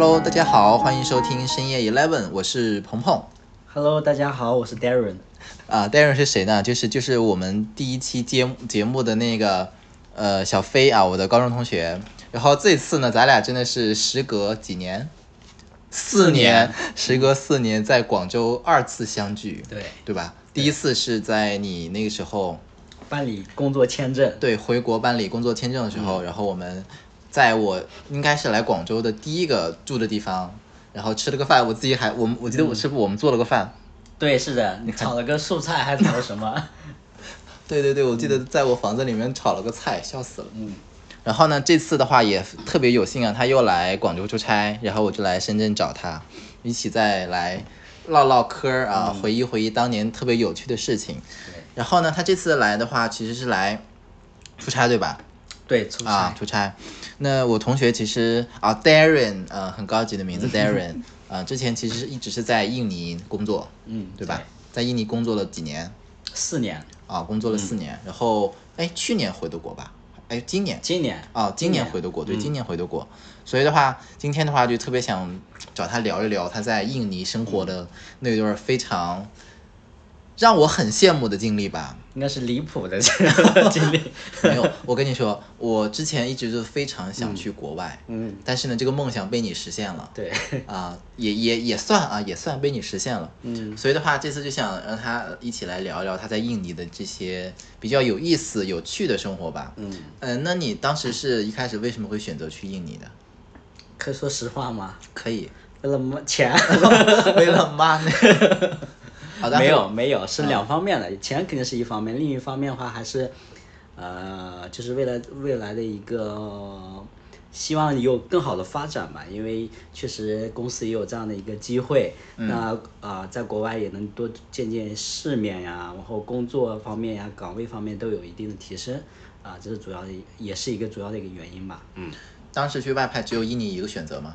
Hello，大家好，欢迎收听深夜 Eleven，我是鹏鹏。Hello，大家好，我是 Darren。啊，Darren 是谁呢？就是就是我们第一期节目节目的那个呃小飞啊，我的高中同学。然后这次呢，咱俩真的是时隔几年，四年，时隔四年在广州二次相聚，对，对吧？第一次是在你那个时候办理工作签证。对回国办理工作签证的时候，然后我们在我应该是来广州的第一个住的地方，然后吃了个饭，我自己还我们我记得我是不是我们做了个饭。对，是的，你炒了个素菜，还炒了什么？对对对，我记得在我房子里面炒了个菜，笑死了。嗯，然后呢，这次的话也特别有幸啊，他又来广州出差，然后我就来深圳找他，一起再来唠唠嗑儿啊，回忆回忆当年特别有趣的事情。对然后呢，他这次来的话，其实是来出差，对吧？对，出差。啊，出差。那我同学其实啊，Darren，呃，很高级的名字 Darren，呃，之前其实一直是在印尼工作，嗯，对吧？在印尼工作了几年？四年，啊，工作了四年，然后哎，去年回的国吧？哎，今年。今年。啊，今年回的国，对，今年回的国。所以的话，今天的话就特别想找他聊一聊他在印尼生活的那段非常让我很羡慕的经历吧。应该是离谱的这个经历。没有，我跟你说，我之前一直就非常想去国外，嗯，但是呢，这个梦想被你实现了，对，啊，也也也算啊，也算被你实现了。嗯，所以的话，这次就想让他一起来聊一聊他在印尼的这些比较有意思、有趣的生活吧。嗯，嗯、那你当时是一开始为什么会选择去印尼的？可以说实话吗？可以，为了么钱？为了 money。好的，没有没有，是两方面的，钱肯定是一方面，另一方面的话还是，呃，就是未来未来的一个希望有更好的发展吧，因为确实公司也有这样的一个机会，那啊、在国外也能多见见世面呀，然后工作方面呀、岗位方面都有一定的提升，啊、这是主要的，也是一个主要的一个原因吧，嗯。当时去外派只有印尼一个选择吗？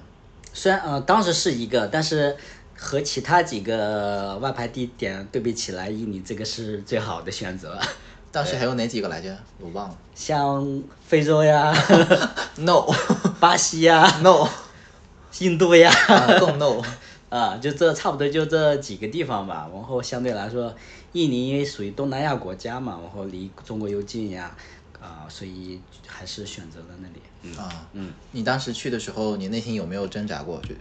虽然呃当时是一个，但是和其他几个外派地点对比起来，印尼这个是最好的选择。当时还有哪几个来着？我忘了。像非洲呀、No 巴西呀、No，印度呀，啊更 No。啊，就这差不多就这几个地方吧。然后相对来说，印尼因为属于东南亚国家嘛，然后离中国又近呀，啊，所以还是选择了那里。嗯啊，嗯，你当时去的时候，你内心有没有挣扎过？就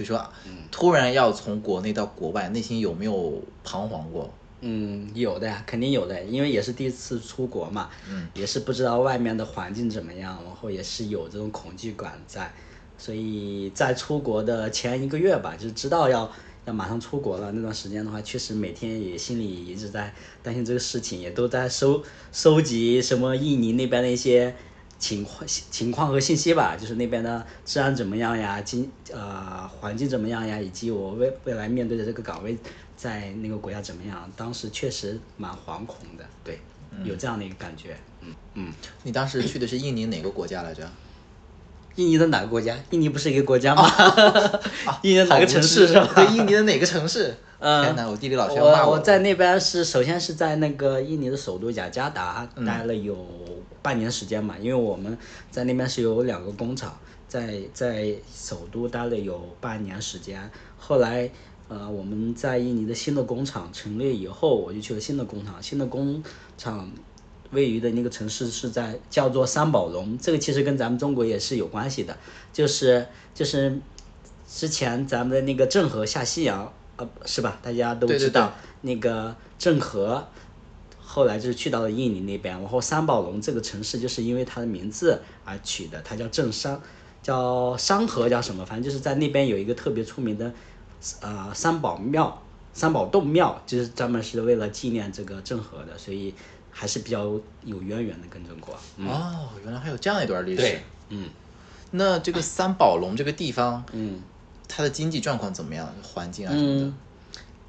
就说突然要从国内到国外，内心有没有彷徨过？嗯，有的呀，肯定有的，因为也是第一次出国嘛，嗯，也是不知道外面的环境怎么样，然后也是有这种恐惧感在，所以在出国的前一个月吧，就知道要要马上出国了那段时间的话，确实每天也心里一直在担心这个事情，也都在收收集什么印尼那边的一些情况情况和信息吧，就是那边的治安怎么样呀，经呃环境怎么样呀，以及我未未来面对的这个岗位在那个国家怎么样，当时确实蛮惶恐的，对，有这样的一个感觉，嗯嗯。你当时去的是印尼哪个国家来着？印尼的哪个国家？印尼不是一个国家吗？印尼的哪个城市是吧？对，印尼的哪个城市？嗯天哪，我地理老师要骂我我我在那边是首先是在那个印尼的首都雅加达嗯待了有半年时间嘛，因为我们在那边是有两个工厂，在在首都待了有半年时间，后来呃我们在印尼的新的工厂成立以后，我就去了新的工厂，新的工厂位于的那个城市是在叫做三宝龙，这个其实跟咱们中国也是有关系的，就是就是之前咱们的那个郑和下西洋，呃，是吧？大家都知道那个郑和，后来就是去到了印尼那边，然后三宝龙这个城市就是因为它的名字而取的，它叫郑商，叫商河叫什么？反正就是在那边有一个特别出名的，呃，三宝庙、三宝洞庙，就是专门是为了纪念这个郑和的，所以还是比较有渊源的跟中国。哦，原来还有这样一段历史。对，嗯那这个三宝龙这个地方，嗯。它的经济状况怎么样？环境啊什么的？嗯，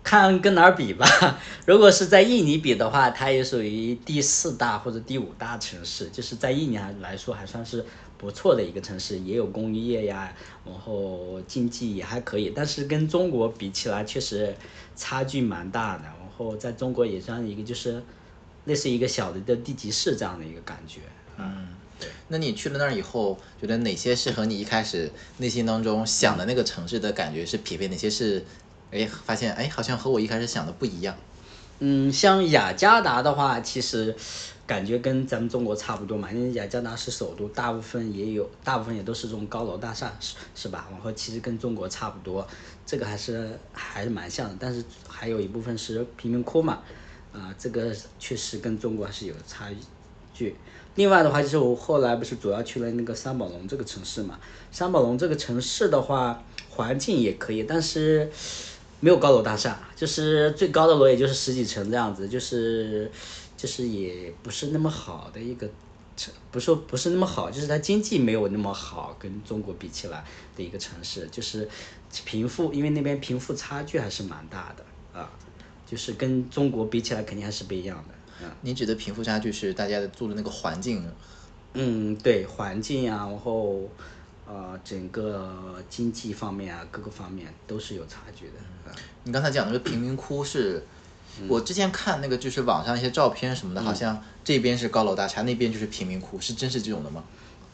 看跟哪儿比吧。如果是在印尼比的话，它也属于第四大或者第五大城市，就是在印尼还来说还算是不错的一个城市，也有工业呀，然后经济也还可以。但是跟中国比起来，确实差距蛮大的。然后在中国也算一个就是类似一个小的的地级市这样的一个感觉。嗯，那你去了那儿以后，觉得哪些是和你一开始内心当中想的那个城市的感觉是匹配？哪些是，哎，发现哎，好像和我一开始想的不一样？嗯，像雅加达的话，其实感觉跟咱们中国差不多嘛，因为雅加达是首都，大部分也有，大部分也都是这种高楼大厦，是是吧？然后其实跟中国差不多，这个还是还是蛮像的。但是还有一部分是贫民窟嘛，啊，这个确实跟中国还是有差距。另外的话，就是我后来不是主要去了那个三宝龙这个城市嘛？三宝龙这个城市的话，环境也可以，但是没有高楼大厦，就是最高的楼也就是十几层这样子，就是就是也不是那么好的一个城，不是说不是那么好，就是它经济没有那么好，跟中国比起来的一个城市，就是贫富，因为那边贫富差距还是蛮大的啊，就是跟中国比起来肯定还是不一样的。你指的贫富差距是大家的住的那个环境？嗯，对，环境啊，然后呃，整个经济方面啊，各个方面都是有差距的。你刚才讲的那个贫民窟是，我之前看那个就是网上一些照片什么的，好像这边是高楼大厦，那边就是贫民窟，是真是这种的吗？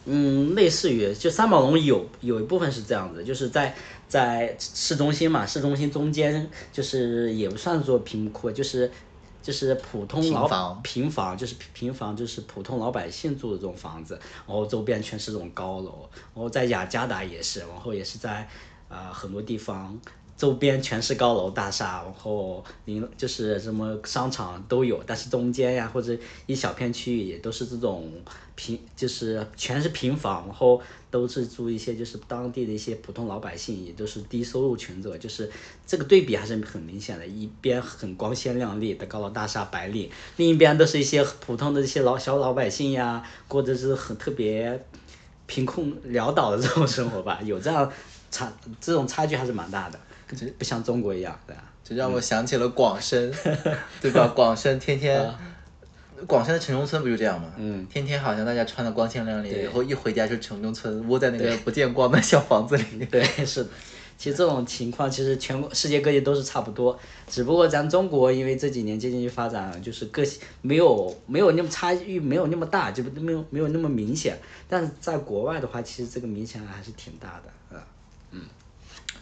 嗯，类似于就三宝龙有有一部分是这样子，就是在在市中心嘛，市中心中间就是也不算做贫民窟，就是。就是普通老平房，就是平房，就是普通老百姓住的这种房子，然后周边全是这种高楼，然后在雅加达也是，然后也是在啊很多地方。周边全是高楼大厦，然后零就是什么商场都有，但是中间呀或者一小片区域也都是这种平，就是全是平房，然后都是住一些就是当地的一些普通老百姓，也都是低收入群众，就是这个对比还是很明显的，一边很光鲜亮丽的高楼大厦白领，另一边都是一些普通的这些老小老百姓呀，过着是很特别贫困潦倒的这种生活吧，有这样差这种差距还是蛮大的。不像中国一样，对啊，这让我想起了广深，对吧？广深天天，广深的城中村不就这样吗？嗯，天天好像大家穿的光鲜亮丽，然后一回家就城中村，窝在那个不见光的小房子里。对，是的。其实这种情况，其实全国世界各地都是差不多，只不过咱中国因为这几年经济发展，就是个性没有没有那么差异，没有那么大，就没有没有那么明显。但是在国外的话，其实这个明显还是挺大的，啊，嗯。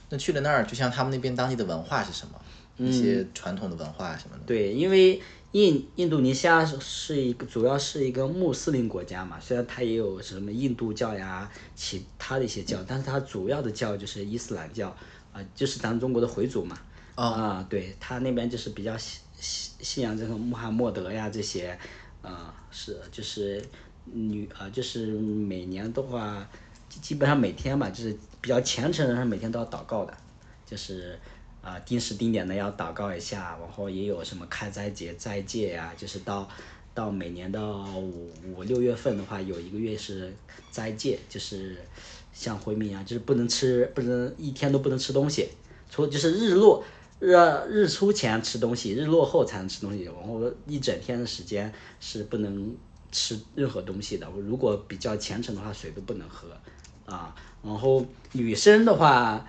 那去了那儿，就像他们那边当地的文化是什么？一些传统的文化什么的。对，因为印印度尼西亚是一个主要是一个穆斯林国家嘛，虽然它也有什么印度教呀，其他的一些教，但是它主要的教就是伊斯兰教，啊，就是咱中国的回族嘛。啊，对，他那边就是比较信信信仰这个穆罕默德呀这些，啊，是就是女啊，就是每年的话。基本上每天吧，就是比较虔诚的人，每天都要祷告的，就是啊定时定点的要祷告一下，然后也有什么开斋节、斋戒呀，就是到到每年的五五六月份的话，有一个月是斋戒，就是像回民啊，就是不能吃，不能一天都不能吃东西，除就是日落日日出前吃东西，日落后才能吃东西，然后一整天的时间是不能吃任何东西的。如果比较虔诚的话，水都不能喝。啊，然后女生的话，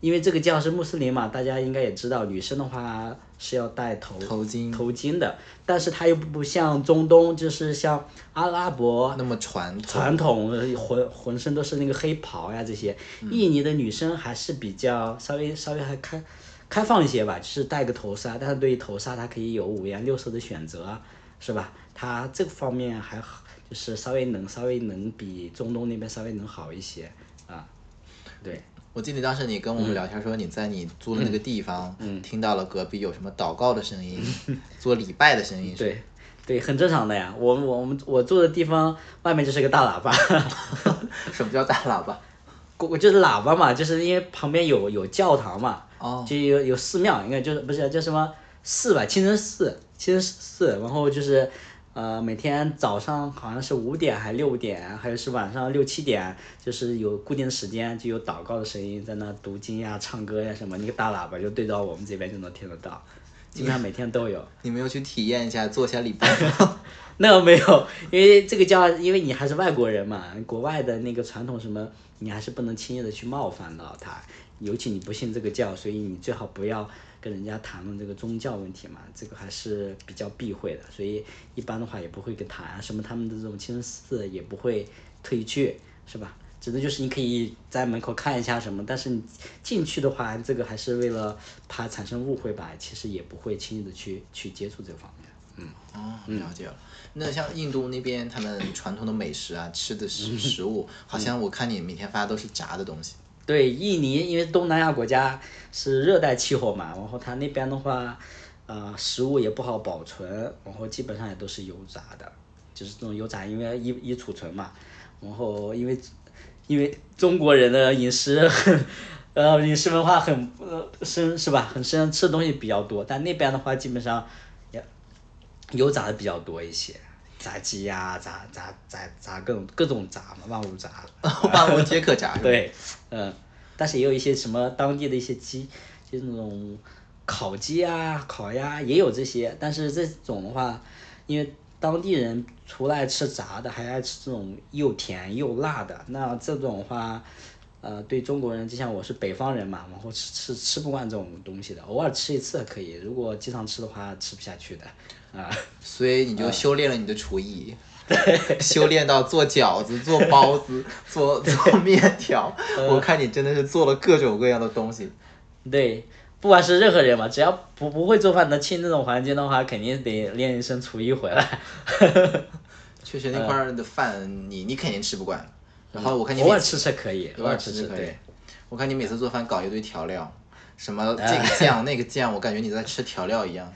因为这个教是穆斯林嘛，大家应该也知道，女生的话是要戴头头巾头巾的，但是它又不像中东，就是像阿拉伯那么传传统，浑浑身都是那个黑袍呀这些。印尼的女生还是比较稍微稍微还开开放一些吧，就是戴个头纱，但是对于头纱它可以有五颜六色的选择，是吧？它这个方面还好。就是稍微能稍微能比中东那边稍微能好一些啊，对，我记得当时你跟我们聊天说你在你租的那个地方，嗯，听到了隔壁有什么祷告的声音，做礼拜的声音，对，对，很正常的呀。我我我们我住的地方外面就是个大喇叭 什么叫大喇叭？我就是喇叭嘛，就是因为旁边有有教堂嘛，哦，就有有寺庙，应该就是不是叫什么寺吧？清真寺，清真寺，然后就是。呃，每天早上好像是五点还六点，还有是晚上六七点，就是有固定的时间，就有祷告的声音在那读经呀、唱歌呀什么，那个大喇叭就对到我们这边就能听得到，基本上每天都有。你没有去体验一下做一下礼拜吗？那个没有，因为这个叫，因为你还是外国人嘛，国外的那个传统什么，你还是不能轻易的去冒犯到他，尤其你不信这个教，所以你最好不要。跟人家谈论这个宗教问题嘛，这个还是比较避讳的，所以一般的话也不会跟谈什么他们的这种清真寺也不会特意去，是吧？指的就是你可以在门口看一下什么，但是你进去的话，这个还是为了怕产生误会吧，其实也不会轻易的去去接触这方面。嗯，哦，了解了。那像印度那边，他们传统的美食啊，吃的食 食物，好像我看你每天发的都是炸的东西。对，印尼因为东南亚国家是热带气候嘛，然后它那边的话，呃，食物也不好保存，然后基本上也都是油炸的，就是这种油炸，因为易易储存嘛。然后因为因为中国人的饮食很，呃，饮食文化很呃深是吧？很深，吃的东西比较多，但那边的话基本上也油炸的比较多一些，炸鸡呀、炸炸炸炸各种各种炸嘛，万物炸。万物皆可炸。对，嗯，但是也有一些什么当地的一些鸡，就是那种烤鸡啊、烤鸭也有这些，但是这种的话，因为当地人除了爱吃炸的，还爱吃这种又甜又辣的，那这种的话。呃，对中国人，就像我是北方人嘛，然后吃吃吃不惯这种东西的，偶尔吃一次可以，如果经常吃的话，吃不下去的，啊、所以你就修炼了你的厨艺，修炼到做饺子、做包子、做做面条。我看你真的是做了各种各样的东西。对，不管是任何人嘛，只要不不会做饭能进这种环境的话，肯定得练一身厨艺回来。确实那块儿的饭你你肯定吃不惯。然后我看你偶尔吃吃可以，偶尔吃吃可以。我看你每次做饭搞一堆调料，什么这个 酱那个酱，我感觉你在吃调料一样。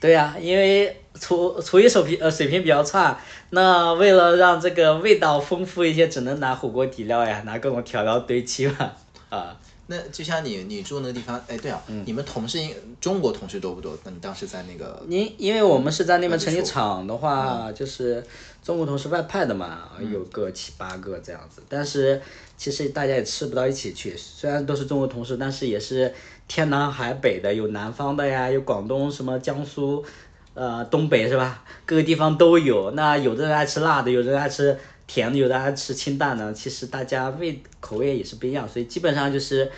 对呀、因为厨厨艺手平呃水平比较差，那为了让这个味道丰富一些，只能拿火锅底料呀，拿各种调料堆砌嘛。啊，那就像你你住那个地方，哎，对啊，嗯你们同事应中国同事多不多？那你当时在那个因因为我们是在那边成立厂的话，就是中国同事外派的嘛，有个七八个这样子。但是其实大家也吃不到一起去，虽然都是中国同事，但是也是天南海北的，有南方的呀，有广东什么江苏，呃东北是吧？各个地方都有。那有的人爱吃辣的，有的人爱吃甜的，有的爱吃清淡的。其实大家味口味也是不一样，所以基本上就是，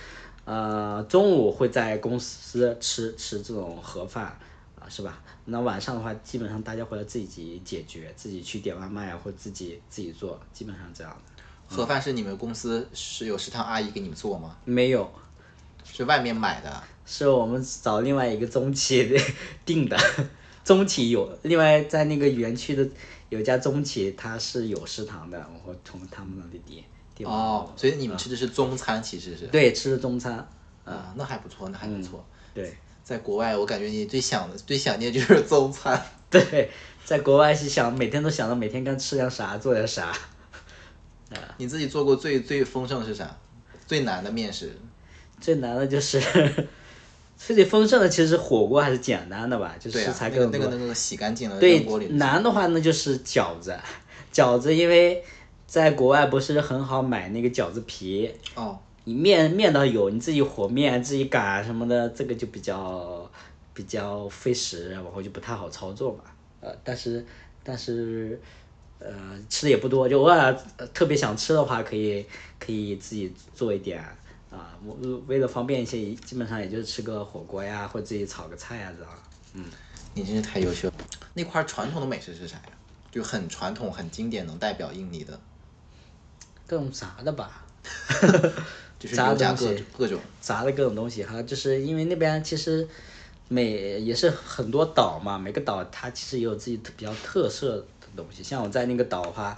呃，中午会在公司吃吃这种盒饭。啊，是吧？那晚上的话，基本上大家回来自己解决，自己去点外卖啊，或者自己自己做，基本上这样的。盒饭是你们公司是有食堂阿姨给你们做吗？没有，是外面买的？是我们找另外一个中企的 订的，中企有，另外在那个园区的有一家中企，它是有食堂的，然后从他们那里订订。哦，所以你们吃的是中餐，其实是。对，吃的中餐。啊，那还不错，那还不错。对在国外，我感觉你最想的、最想念就是中餐。对，在国外是想每天都想着每天该吃点啥，做点啥。你自己做过最最丰盛的是啥？最难的面食？最难的就是最丰盛的，其实火锅还是简单的吧，就是食材各种多。那个那个那个洗干净了，对扔锅里。难的话那就是饺子，饺子因为在国外不是很好买那个饺子皮，哦，你面面倒有，你自己和面、自己擀什么的，这个就比较比较费时，然后就不太好操作嘛。呃，但是但是呃吃的也不多，就偶尔、呃特别想吃的话，可以可以自己做一点啊。我为了方便一些，基本上也就是吃个火锅呀，或者自己炒个菜呀这样。你真是太优秀了。那块儿传统的美食是啥呀？就很传统、很经典，能代表印尼的，各种炸的吧 就是炸油炸各东各种。炸的各种东西哈，就是因为那边其实每也是很多岛嘛，每个岛它其实也有自己特比较特色的东西。像我在那个岛的话，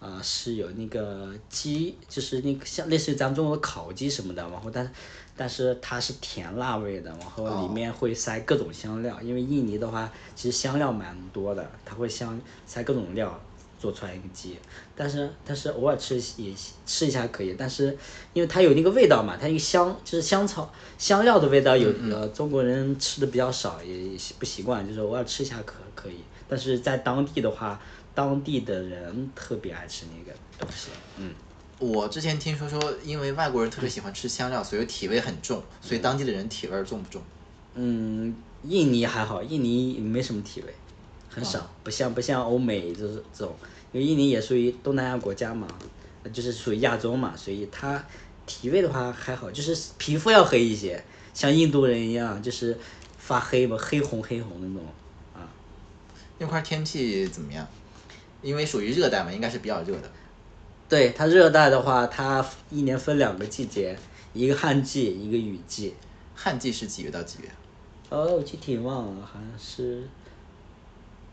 啊、是有那个鸡，就是那个像类似于咱们中国的烤鸡什么的，然后但但是它是甜辣味的，然后里面会塞各种香料，因为印尼的话其实香料蛮多的，它会香塞各种料。做出来一个鸡，但是但是偶尔吃也吃一下可以，但是因为它有那个味道嘛，它一个香就是香草香料的味道有呃中国人吃的比较少，也也习不习惯，就是偶尔吃一下可可以，但是在当地的话，当地的人特别爱吃那个东西，嗯，我之前听说说，因为外国人特别喜欢吃香料，所以体味很重，所以当地的人体味儿重不重？嗯，印尼还好，印尼没什么体味，很少，不像不像欧美这这种，因为印尼也属于东南亚国家嘛，就是属于亚洲嘛，所以它体味的话还好，就是皮肤要黑一些，像印度人一样，就是发黑嘛，黑红黑红的那种，啊，那块儿天气怎么样？因为属于热带嘛，应该是比较热的。对它热带的话，它一年分两个季节，一个旱季，一个雨季。旱季是几月到几月？哦，我具体忘了，好像是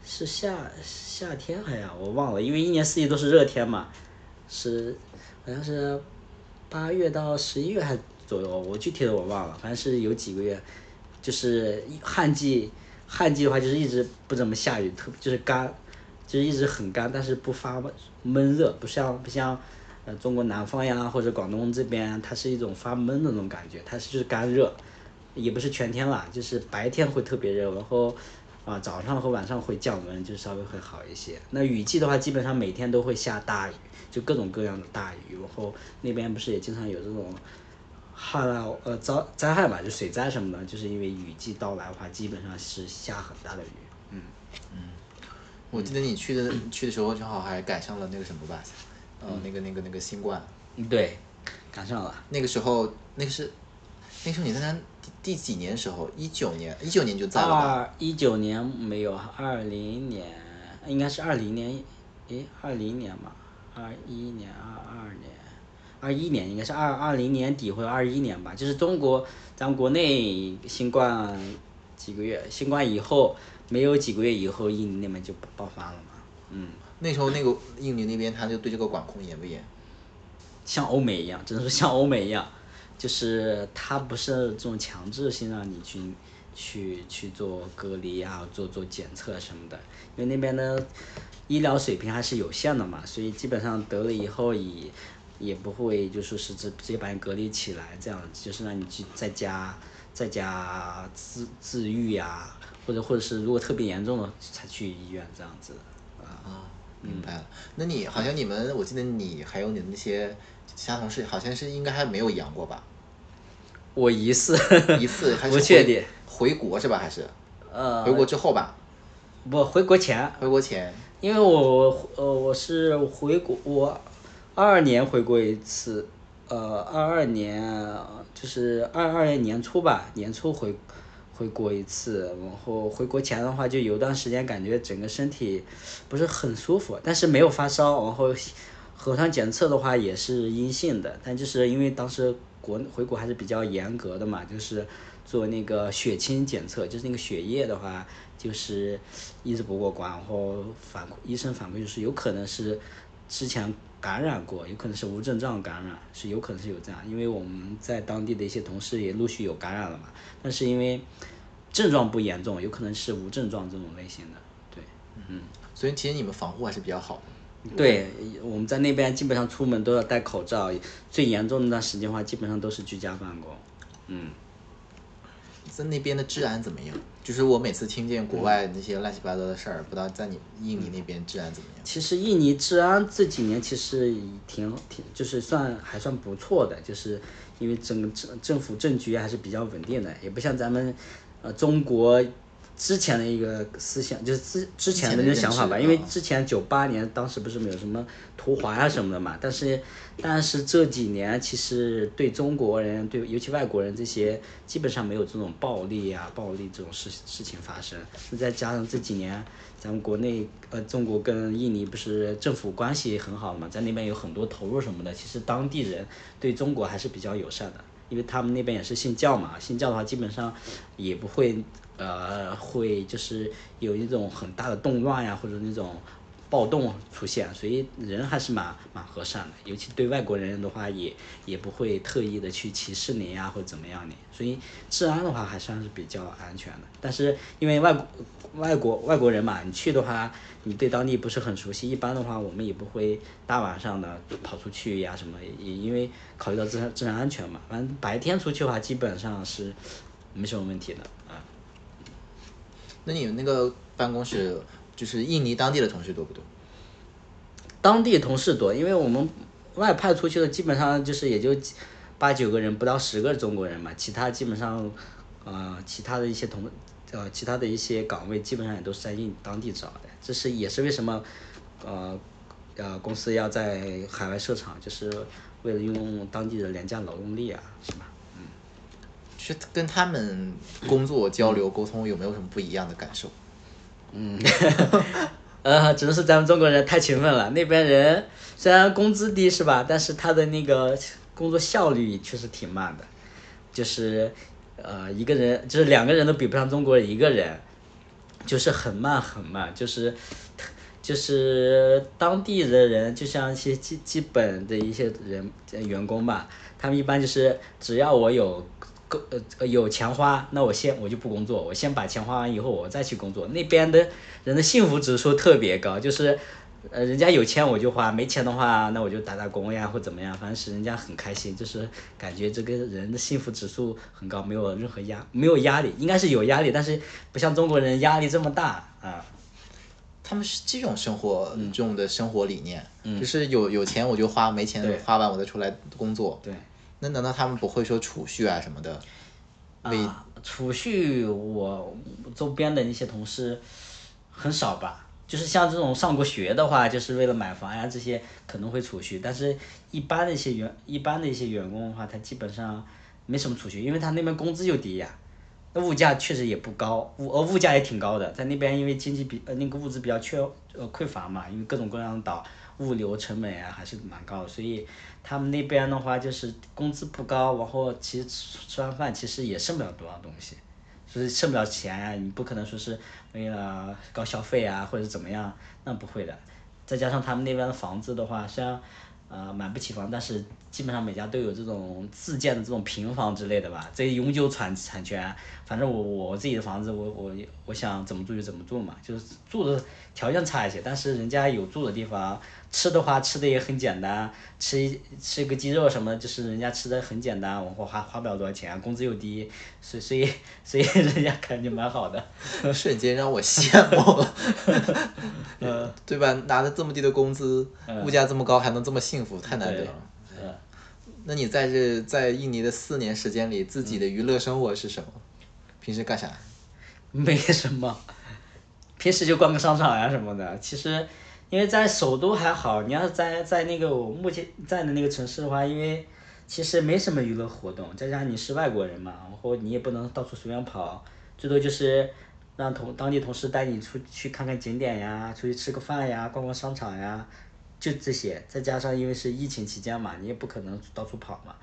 是夏夏天哎呀，我忘了，因为一年四季都是热天嘛，是好像是八月到十一月还左右，我具体的我忘了，反正是有几个月，就是旱季，旱季的话就是一直不怎么下雨，特就是干，就是一直很干，但是不发闷热，不像不像呃中国南方呀或者广东这边，它是一种发闷的那种感觉，它是就是干热。也不是全天啦，就是白天会特别热，然后啊早上和晚上会降温，就稍微会好一些。那雨季的话，基本上每天都会下大雨，就各种各样的大雨。然后那边不是也经常有这种旱涝呃灾灾害嘛，就水灾什么的，就是因为雨季到来的话，基本上是下很大的雨。嗯嗯，我记得你去的去的时候正好还赶上了那个什么吧，呃那个那个那个新冠。对，赶上了。那个时候那个是。那时候你在那第第几年时候？一九年，一九年就在了二一九年没有，二零年应该是二零年，诶，二零年嘛，二一年、二二年、二一年应该是二二零年底或者二一年吧。就是中国，咱们国内新冠几个月，新冠以后没有几个月以后，印尼那边就爆发了嘛。嗯，那时候那个印尼那边他就对这个管控严不严？像欧美一样，只能说像欧美一样。就是他不是这种强制性让你去去去做隔离啊，做做检测什么的，因为那边的医疗水平还是有限的嘛，所以基本上得了以后也也不会就说是直直接把你隔离起来，这样就是让你去在家在家自自愈呀，或者或者是如果特别严重了才去医院这样子啊，明白了。那你好像你们，我记得你还有你的那些。其他同事好像是应该还没有阳过吧？我疑似，疑似还是不确定。回国是吧？还是？呃。回国之后吧。不，回国前。回国前。因为我呃我是回国，我二二年回国一次，呃二二年就是二二年年初吧，年初回回国一次，然后回国前的话就有段时间感觉整个身体不是很舒服，但是没有发烧，然后。核酸检测的话也是阴性的，但就是因为当时国回国还是比较严格的嘛，就是做那个血清检测，就是那个血液的话，就是一直不过关，然后反医生反馈就是有可能是之前感染过，有可能是无症状感染，是有可能是有这样，因为我们在当地的一些同事也陆续有感染了嘛，但是因为症状不严重，有可能是无症状这种类型的，对，嗯，所以其实你们防护还是比较好的。对，我们在那边基本上出门都要戴口罩，最严重那段时间的话，基本上都是居家办公。嗯，在那边的治安怎么样？就是我每次听见国外那些乱七八糟的事儿，不知道在你印尼那边治安怎么样？其实印尼治安这几年其实挺挺，就是算还算不错的，就是因为整个政政府政局还是比较稳定的，也不像咱们呃中国。之前的一个思想就是之之前的那个想法吧，因为之前九八年当时不是没有什么图华呀什么的嘛，但是但是这几年其实对中国人对尤其外国人这些基本上没有这种暴力啊暴力这种事事情发生，再加上这几年咱们国内呃中国跟印尼不是政府关系很好嘛，在那边有很多投入什么的，其实当地人对中国还是比较友善的，因为他们那边也是信教嘛，信教的话基本上也不会。呃，会就是有一种很大的动乱呀，或者那种暴动出现，所以人还是蛮蛮和善的，尤其对外国人的话，也也不会特意的去歧视你呀，或者怎么样的，所以治安的话还算是比较安全的。但是因为外外国外国人嘛，你去的话，你对当地不是很熟悉，一般的话我们也不会大晚上的跑出去呀什么，也因为考虑到自然自然安全嘛，反正白天出去的话，基本上是没什么问题的。那你们那个办公室就是印尼当地的同事多不多？当地同事多，因为我们外派出去的基本上就是也就八九个人，不到十个中国人嘛。其他基本上，呃，其他的一些同呃，其他的一些岗位基本上也都是在印当地找的。这是也是为什么，呃呃，公司要在海外设厂，就是为了用当地的廉价劳动力啊，是吧？是跟他们工作交流沟通有没有什么不一样的感受？嗯，呃，只能说咱们中国人太勤奋了。那边人虽然工资低是吧，但是他的那个工作效率确实挺慢的，就是呃一个人就是两个人都比不上中国人一个人，就是很慢很慢，就是就是当地的人，就像一些基基本的一些人员工吧，他们一般就是只要我有。够呃有钱花，那我先我就不工作，我先把钱花完以后，我再去工作。那边的人的幸福指数特别高，就是呃人家有钱我就花，没钱的话那我就打打工呀或怎么样，反正是人家很开心，就是感觉这个人的幸福指数很高，没有任何压没有压力，应该是有压力，但是不像中国人压力这么大啊。他们是这种生活，嗯这种的生活理念，嗯就是有有钱我就花，没钱对花完我再出来工作。对。那难道他们不会说储蓄啊什么的？为啊，储蓄我周边的那些同事很少吧，就是像这种上过学的话，就是为了买房呀这些可能会储蓄，但是一般的一些员一般的一些员工的话，他基本上没什么储蓄，因为他那边工资又低呀，那物价确实也不高，物呃物价也挺高的，在那边因为经济比呃那个物资比较缺呃匮乏嘛，因为各种各样的岛物流成本呀还是蛮高，所以他们那边的话就是工资不高，然后其实吃完饭其实也剩不了多少东西，所以剩不了钱呀、你不可能说是为了高消费啊或者怎么样，那不会的。再加上他们那边的房子的话，虽然呃买不起房，但是基本上每家都有这种自建的这种平房之类的吧，这永久产产权。反正我我自己的房子，我我我想怎么住就怎么住嘛，就是住的条件差一些，但是人家有住的地方，吃的话吃的也很简单，吃一吃个鸡肉什么，就是人家吃的很简单，我花花不了多少钱，工资又低，所以所以所以 人家感觉蛮好的。瞬间让我羡慕了，呃，对吧？拿着这么低的工资，嗯物价这么高，还能这么幸福，太难得了。呃，那你在这在印尼的四年时间里，自己的嗯娱乐生活是什么？平时干啥？没什么，平时就逛个商场呀什么的。其实，因为在首都还好，你要是在在那个我目前在的那个城市的话，因为其实没什么娱乐活动，再加上你是外国人嘛，然后你也不能到处随便跑，最多就是让同当地同事带你出去看看景点呀，出去吃个饭呀，逛逛商场呀，就这些。再加上因为是疫情期间嘛，你也不可能到处跑嘛，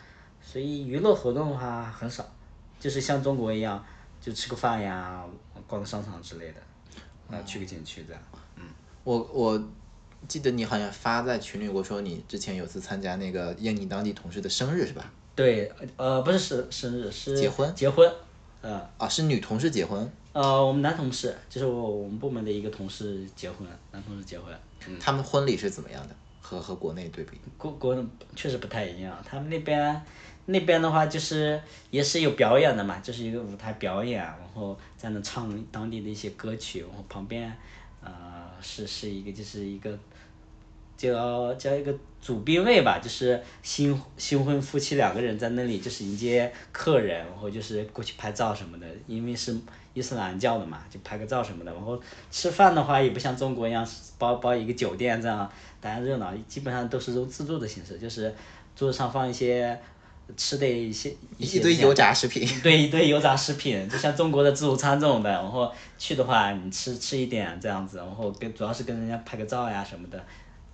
所以娱乐活动的话很少，就是像中国一样。就吃个饭呀，逛个商场之类的，啊，去个景区这样。我我记得你好像发在群里，我说你之前有次参加那个印尼当地同事的生日是吧？对，呃，不是生生日，是结婚结婚，呃啊，是女同事结婚，呃，我们男同事，就是我我们部门的一个同事结婚，男同事结婚。嗯，他们婚礼是怎么样的？和和国内对比？国国确实不太一样，他们那边那边的话就是也是有表演的嘛，就是一个舞台表演，然后在那唱当地的一些歌曲，然后旁边呃是是一个就是一个叫叫一个主宾位吧，就是新新婚夫妻两个人在那里就是迎接客人，然后就是过去拍照什么的，因为是伊斯兰教的嘛，就拍个照什么的。然后吃饭的话也不像中国一样包包一个酒店这样大家热闹，基本上都是这种自助的形式，就是桌子上放一些吃的一些一堆油炸食品。对一堆油炸食品，就像中国的自助餐这种的，然后去的话你吃吃一点这样子，然后跟主要是跟人家拍个照呀什么的，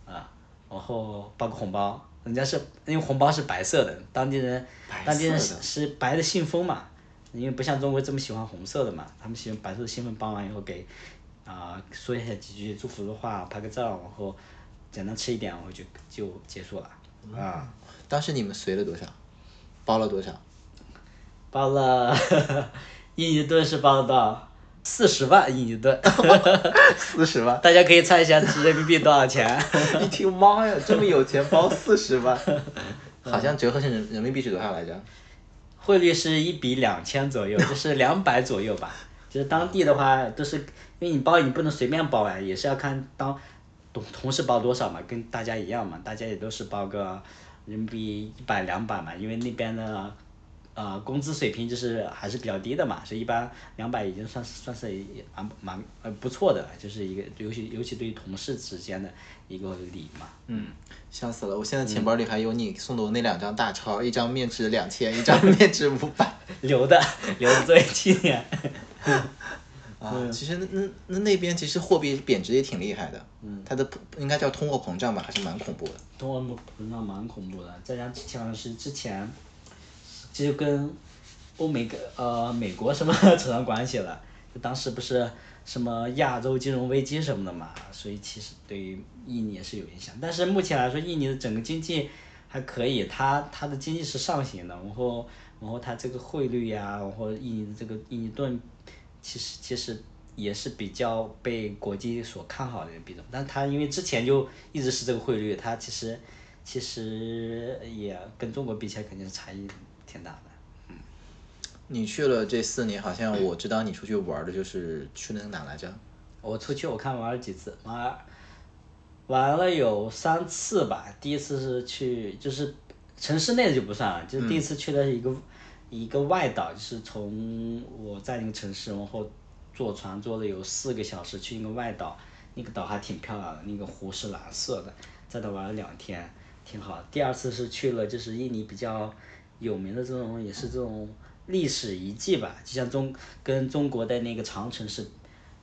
啊，然后包个红包，人家是因为红包是白色的，当地人当地人是是白的信封嘛，因为不像中国这么喜欢红色的嘛，他们喜欢白色的信封包完以后给啊、说一下几句祝福的话，拍个照，然后简单吃一点，然后就就结束了啊。当时你们随了多少？包了多少？包了印尼盾是包了多少？四十万印尼盾，四十万。大家可以猜一下是人民币多少钱？一听妈呀，这么有钱，包四十万，好像折合成人人民币是多少来着？汇率是一比两千左右，就是两百左右吧。就是当地的话都是，因为你包你不能随便包啊，也是要看当同同事包多少嘛，跟大家一样嘛，大家也都是包个人民币一百两百嘛，因为那边的。呃，工资水平就是还是比较低的嘛，所以一般两百已经算是算是也蛮蛮呃不错的了，就是一个尤其尤其对于同事之间的一个礼嘛。嗯，笑死了！我现在钱包里还有你送的我那两张大钞，一张面值两千，一张面值五百。留的留着作为纪念。啊，其实那那那那边其实货币贬值也挺厉害的，嗯，它的应该叫通货膨胀吧，还是蛮恐怖的。通货膨胀蛮恐怖的，再加上像是之前，这就跟欧美跟呃美国什么 扯上关系了，就当时不是什么亚洲金融危机什么的嘛，所以其实对于印尼也是有影响。但是目前来说，印尼的整个经济还可以，它它的经济是上行的，然后然后它这个汇率呀，然后印尼的这个印尼盾。其实其实也是比较被国际所看好的一个币种，但它因为之前就一直是这个汇率，它其实其实也跟中国比起来肯定是差异挺大的。嗯，你去了这四年，好像我知道你出去玩的就是去那个哪来着？我出去我看玩了几次，玩玩了有三次吧。第一次是去就是城市内的就不算了，就是第一次去的是一个。一个外岛，就是从我在那个城市，然后坐船坐了有四个小时去一个外岛，那个岛还挺漂亮的，那个湖是蓝色的，在那玩了两天，挺好。第二次是去了就是印尼比较有名的这种，也是这种历史遗迹吧，就像中跟中国的那个长城是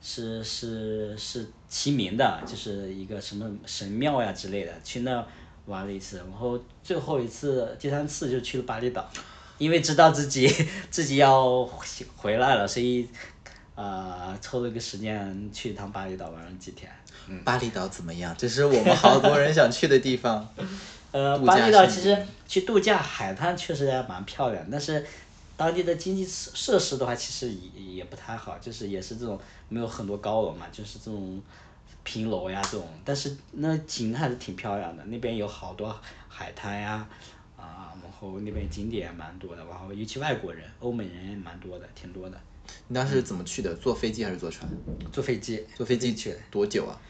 是是是齐名的，就是一个什么神庙呀之类的，去那玩了一次，然后最后一次第三次就去了巴厘岛。因为知道自己 自己要回来了，所以，呃，抽了个时间去一趟巴厘岛玩了几天。巴厘岛怎么样？这是我们好多人想去的地方。呃，巴厘岛其实去度假，海滩确实也蛮漂亮，但是当地的经济设施的话，其实也也不太好，就是也是这种没有很多高楼嘛，就是这种平楼呀这种，但是那景还是挺漂亮的，那边有好多海滩呀。然后那边景点也蛮多的，然后尤其外国人、欧美人也蛮多的，挺多的。你当时怎么去的？坐飞机还是坐船？坐飞机。坐飞机去多久啊？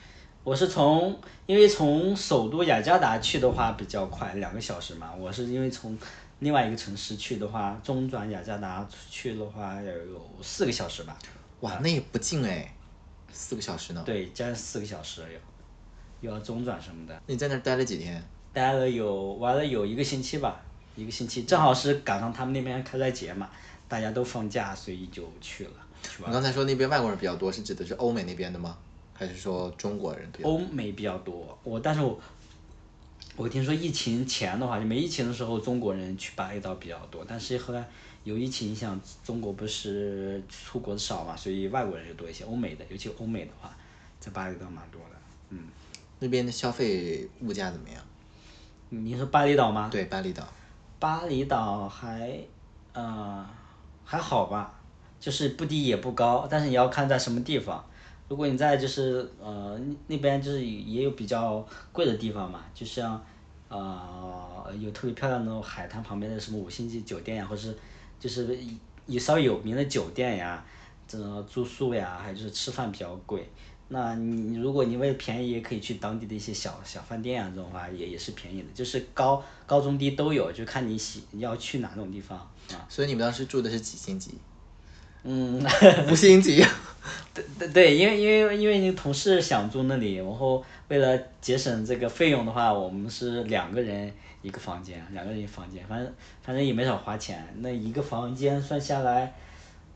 我是从，因为从首都雅加达去的话比较快，两个小时嘛。我是因为从另外一个城市去的话，中转雅加达去的话要有四个小时吧。哇，那也不近哎，四个小时呢。对，将近四个小时又，要中转什么的。你在那待了几天？待了有玩了有一个星期吧。一个星期正好是赶上他们那边开斋节嘛，大家都放假，所以就去了。你刚才说那边外国人比较多，是指的是欧美那边的吗？还是说中国人？欧美比较多。我但是我我听说疫情前的话，就没疫情的时候，中国人去巴厘岛比较多。但是后来有疫情影响，中国不是出国的少嘛，所以外国人就多一些。欧美的，尤其欧美的话，在巴厘岛蛮多的。嗯，那边的消费物价怎么样？你说巴厘岛吗？对，巴厘岛。巴厘岛还，呃，还好吧，就是不低也不高，但是你要看在什么地方。如果你在就是呃那边就是也有比较贵的地方嘛，就像呃有特别漂亮的那种海滩旁边的什么五星级酒店呀，或者是就是一稍微有名的酒店呀，这种住宿呀，还有就是吃饭比较贵。那你如果你为了便宜，也可以去当地的一些小小饭店啊，这种话也也是便宜的，就是高高中低都有，就看你喜要去哪种地方啊。所以你们当时住的是几星级？嗯，五星级。对对对，因为因为因为你同事想住那里，然后为了节省这个费用的话，我们是两个人一个房间，两个人一房间，反正反正也没少花钱。那一个房间算下来。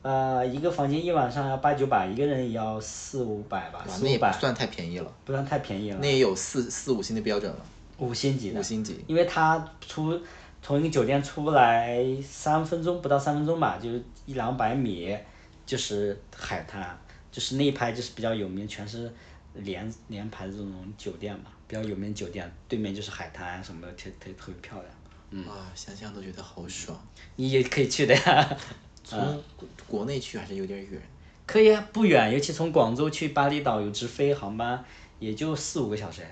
呃，一个房间一晚上要八九百，一个人也要四五百吧，四五百。不算太便宜了。不算太便宜了。那也有四四五星的标准了。五星级的。五星级。因为他出从一个酒店出来三分钟不到三分钟吧，就是一两百米就是海滩，就是那一排就是比较有名，全是连连排的这种酒店嘛，比较有名酒店，对面就是海滩什么的，特特特别漂亮。嗯。啊，想想都觉得好爽。你也可以去的呀。从国内去还是有点远，可以啊，不远，尤其从广州去巴厘岛有直飞航班，也就四五个小时，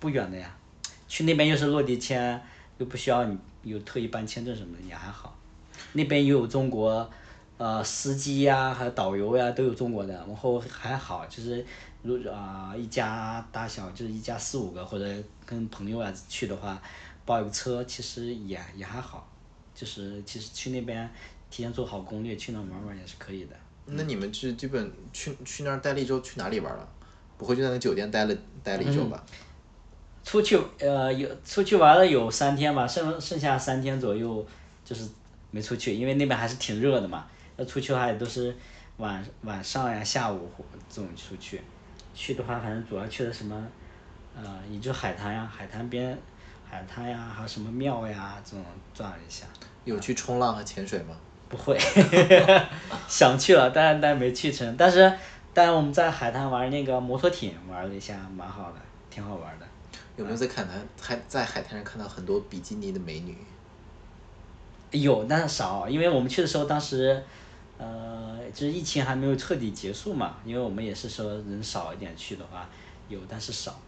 不远的呀。去那边又是落地签，又不需要你有特意办签证什么的，也还好。那边又有中国，呃，司机呀，还有导游呀，都有中国的，然后还好，就是如啊一家大小就是一家四五个或者跟朋友啊去的话，包一个车其实也也还好，就是其实去那边。提前做好攻略，去那玩玩也是可以的。那你们是基本去去那儿待了一周，去哪里玩了？不会就在那酒店待了待了一周吧？出去呃有出去玩了有三天吧，剩剩下三天左右就是没出去，因为那边还是挺热的嘛。要出去的话也都是晚晚上呀、下午或这种出去。去的话，反正主要去的什么，呃，也就海滩呀，海滩边，海滩呀，还有什么庙呀，这种转了一下。有去冲浪和潜水吗？不会，想去了，但但没去成。但是，但我们在海滩玩那个摩托艇，玩了一下，蛮好的，挺好玩的。有没有在海滩还在海滩上看到很多比基尼的美女？有，但是少，因为我们去的时候，当时，呃，就是疫情还没有彻底结束嘛，因为我们也是说人少一点去的话，有，但是少。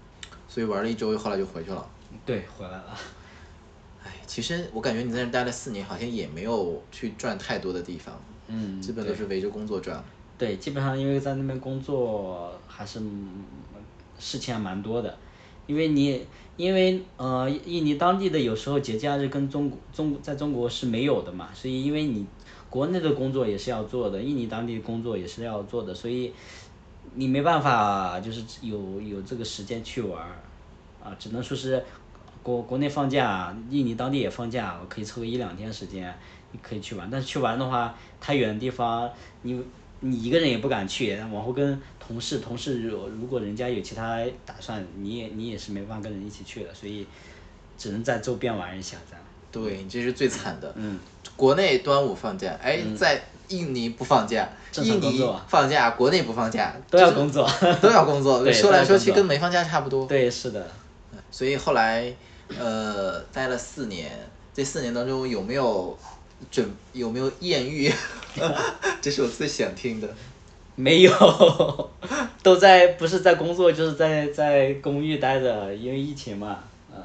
所以玩了一周，后来就回去了。对，回来了。哎，其实我感觉你在那待了四年，好像也没有去转太多的地方，嗯，基本都是围着工作转。对，基本上因为在那边工作还是事情还蛮多的，因为你因为呃印尼当地的有时候节假日跟中国中在中国是没有的嘛，所以因为你国内的工作也是要做的，印尼当地工作也是要做的，所以你没办法就是有有这个时间去玩儿，啊，只能说是国国内放假，印尼当地也放假，我可以抽个一两天时间，你可以去玩，但是去玩的话，太远的地方你。你一个人也不敢去，往后跟同事，同事如如果人家有其他打算，你也你也是没办法跟人一起去的，所以只能在周边玩一下这样。对，这是最惨的。嗯。国内端午放假，哎，在印尼不放假，印尼放假，国内不放假，都要工作，都要工作。说来说去跟没放假差不多。对，是的。所以后来，呃，待了四年，这四年当中有没有？准有没有艳遇？这是我最想听的。没有，都在不是在工作，就是在在公寓待着，因为疫情嘛。嗯。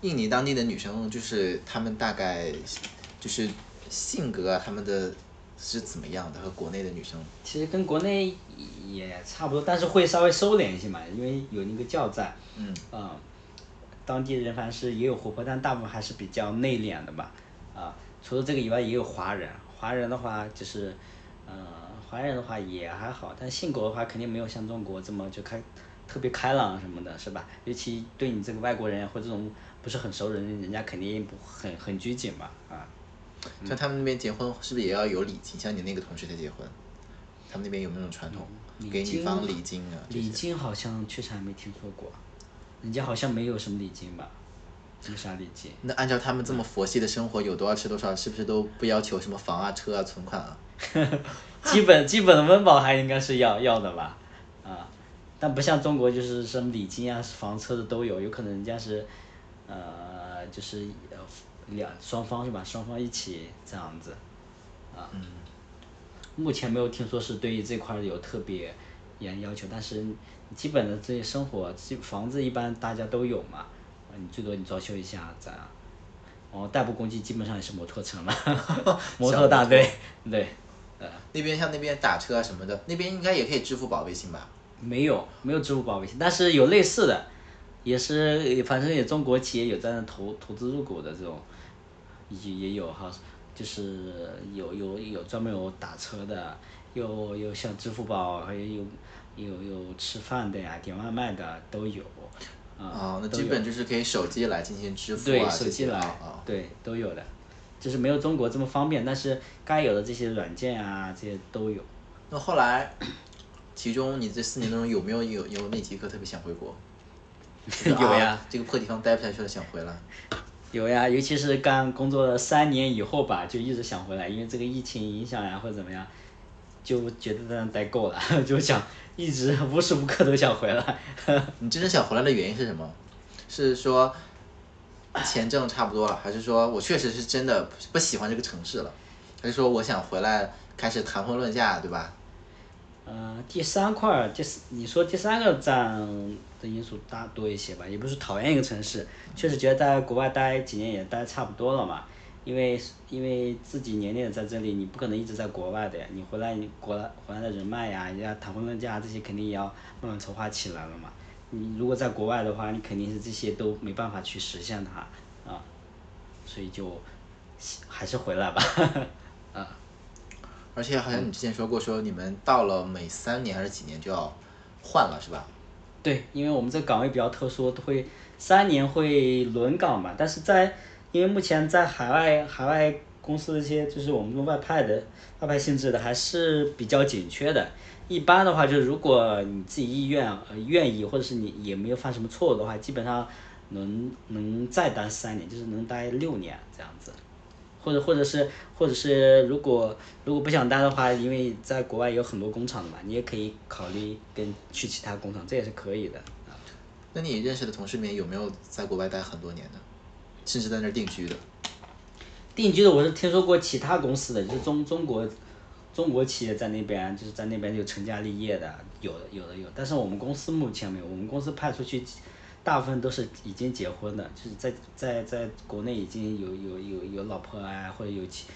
印尼当地的女生就是她们大概就是性格啊，她们的是怎么样的？和国内的女生？其实跟国内也差不多，但是会稍微收敛一些嘛，因为有那个教在。嗯。嗯。当地人反正是也有活泼，但大部分还是比较内敛的吧。啊。除了这个以外，也有华人。华人的话，就是，呃，华人的话也还好，但性格的话，肯定没有像中国这么就开，特别开朗什么的，是吧？尤其对你这个外国人或这种不是很熟人，人家肯定不很很拘谨嘛，啊。像他们那边结婚是不是也要有礼金？像你那个同事他结婚，他们那边有没有那种传统，给女方礼金啊？礼金好像确实还没听说过，人家好像没有什么礼金吧。没啥礼金。那按照他们这么佛系的生活，有多少吃多少，是不是都不要求什么房啊、车啊、存款啊？基本基本的温饱还应该是要要的吧，啊，但不像中国就是什么礼金啊、房车的都有，有可能人家是，呃，就是呃两双方是吧？双方一起这样子，啊，嗯目前没有听说是对于这块有特别严要求，但是基本的这些生活，基房子一般大家都有嘛。你最多你装修一下子，哦，代步工具基本上也是摩托车了，摩托大队，对，呃，那边像那边打车啊什么的，那边应该也可以支付宝、微信吧？没有，没有支付宝、微信，但是有类似的，也是反正也中国企业有在那投投资入股的这种，也也有哈，就是有有有专门有打车的，有有像支付宝，还有有有有吃饭的呀，点外卖的都有。啊，那基本就是可以手机来进行支付啊，手机来，对，都有的，就是没有中国这么方便，但是该有的这些软件啊，这些都有。那后来，其中你这四年当中有没有有有哪几刻特别想回国？有呀，这个破地方待不下去了，想回来。有呀，尤其是刚工作了三年以后吧，就一直想回来，因为这个疫情影响呀，或者怎么样，就觉得在那待够了，就想。一直 无时无刻都想回来。你真正想回来的原因是什么？是说钱挣差不多了，还是说我确实是真的不喜欢这个城市了？还是说我想回来开始谈婚论嫁，对吧？呃，第三块儿，第你说第三个占的因素大多一些吧，也不是讨厌一个城市，确实觉得在国外待几年也待差不多了嘛。因为因为自己年龄在这里，你不可能一直在国外的呀。你回来，你国回来的人脉呀，人家谈婚论嫁这些肯定也要慢慢筹划起来了嘛。你如果在国外的话，你肯定是这些都没办法去实现它啊，所以就还是回来吧，啊。而且好像你之前说过，说你们到了每三年还是几年就要换了，是吧？对，因为我们这个岗位比较特殊，会三年会轮岗嘛，但是在因为目前在海外海外公司一些就是我们这种外派的外派性质的还是比较紧缺的。一般的话，就是如果你自己意愿呃愿意，或者是你也没有犯什么错误的话，基本上能能再待三年，就是能待六年这样子。或者或者是或者是如果如果不想待的话，因为在国外有很多工厂的嘛，你也可以考虑跟去其他工厂，这也是可以的。那你认识的同事里面有没有在国外待很多年的，甚至在那儿定居的？定居的我是听说过其他公司的，就是中中国中国企业在那边就是在那边就成家立业的，有的有的有，但是我们公司目前没有，我们公司派出去大部分都是已经结婚的，就是在在在国内已经有有有有老婆啊，或者有妻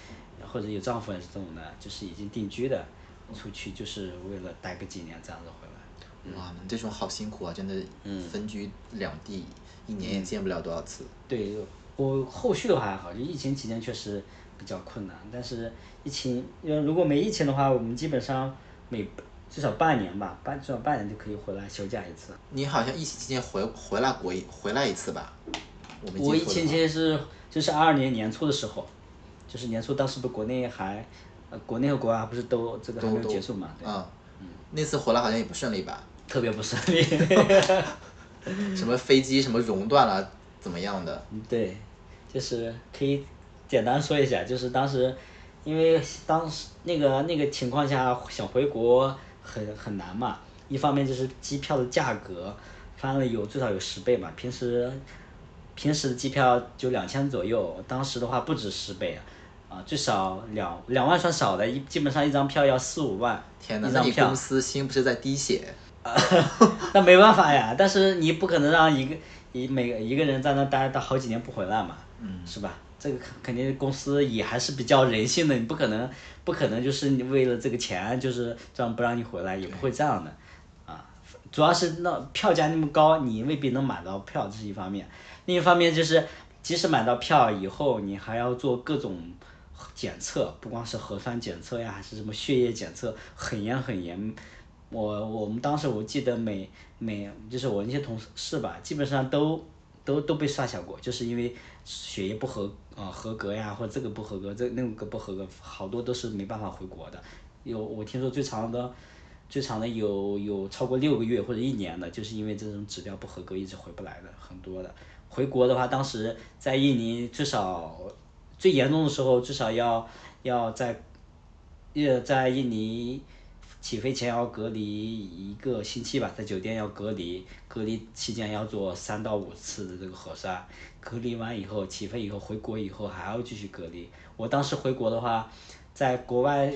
或者有丈夫这种的，就是已经定居的，出去就是为了待个几年这样子回来。哇，你这种好辛苦啊！真的，分居两地，一年也见不了多少次。对，我后续的话还好，就疫情期间确实比较困难，但是疫情，因为如果没疫情的话，我们基本上每至少半年吧，半至少半年就可以回来休假一次。你好像疫情期间回回来过一回来一次吧？我没记我疫情期间是就是二二年年初的时候，就是年初当时不国内还，呃，国内和国外不是都这个还没有结束嘛？对，啊，那次回来好像也不顺利吧？特别不顺利。什么飞机什么熔断了，怎么样的？嗯对，就是可以简单说一下，就是当时，因为当时那个那个情况下想回国很很难嘛，一方面就是机票的价格翻了有最少有十倍嘛，平时平时的机票就两千左右，当时的话不止十倍啊，啊最少两两万算少的，一基本上一张票要四五万天哪，那你公。司心不是在滴血？啊 那没办法呀，但是你不可能让一个一每个一个人在那待到好几年不回来嘛，嗯是吧？这个肯肯定公司也还是比较人性的，你不可能不可能就是你为了这个钱就是这样不让你回来，也不会这样的，啊，主要是那票价那么高，你未必能买到票，这是一方面，另一方面就是即使买到票以后，你还要做各种检测，不光是核酸检测呀，还是什么血液检测，很严很严。我我们当时我记得每每就是我那些同事吧，基本上都都都被刷小过，就是因为血液不合啊、合格呀，或者这个不合格，这那个不合格，好多都是没办法回国的。有我听说最长的最长的有有超过六个月或者一年的，就是因为这种指标不合格一直回不来的，很多的。回国的话，当时在印尼至少最严重的时候，至少要要在呃在印尼起飞前要隔离一个星期吧，在酒店要隔离，隔离期间要做三到五次的这个核酸，隔离完以后起飞以后回国以后还要继续隔离。我当时回国的话，在国外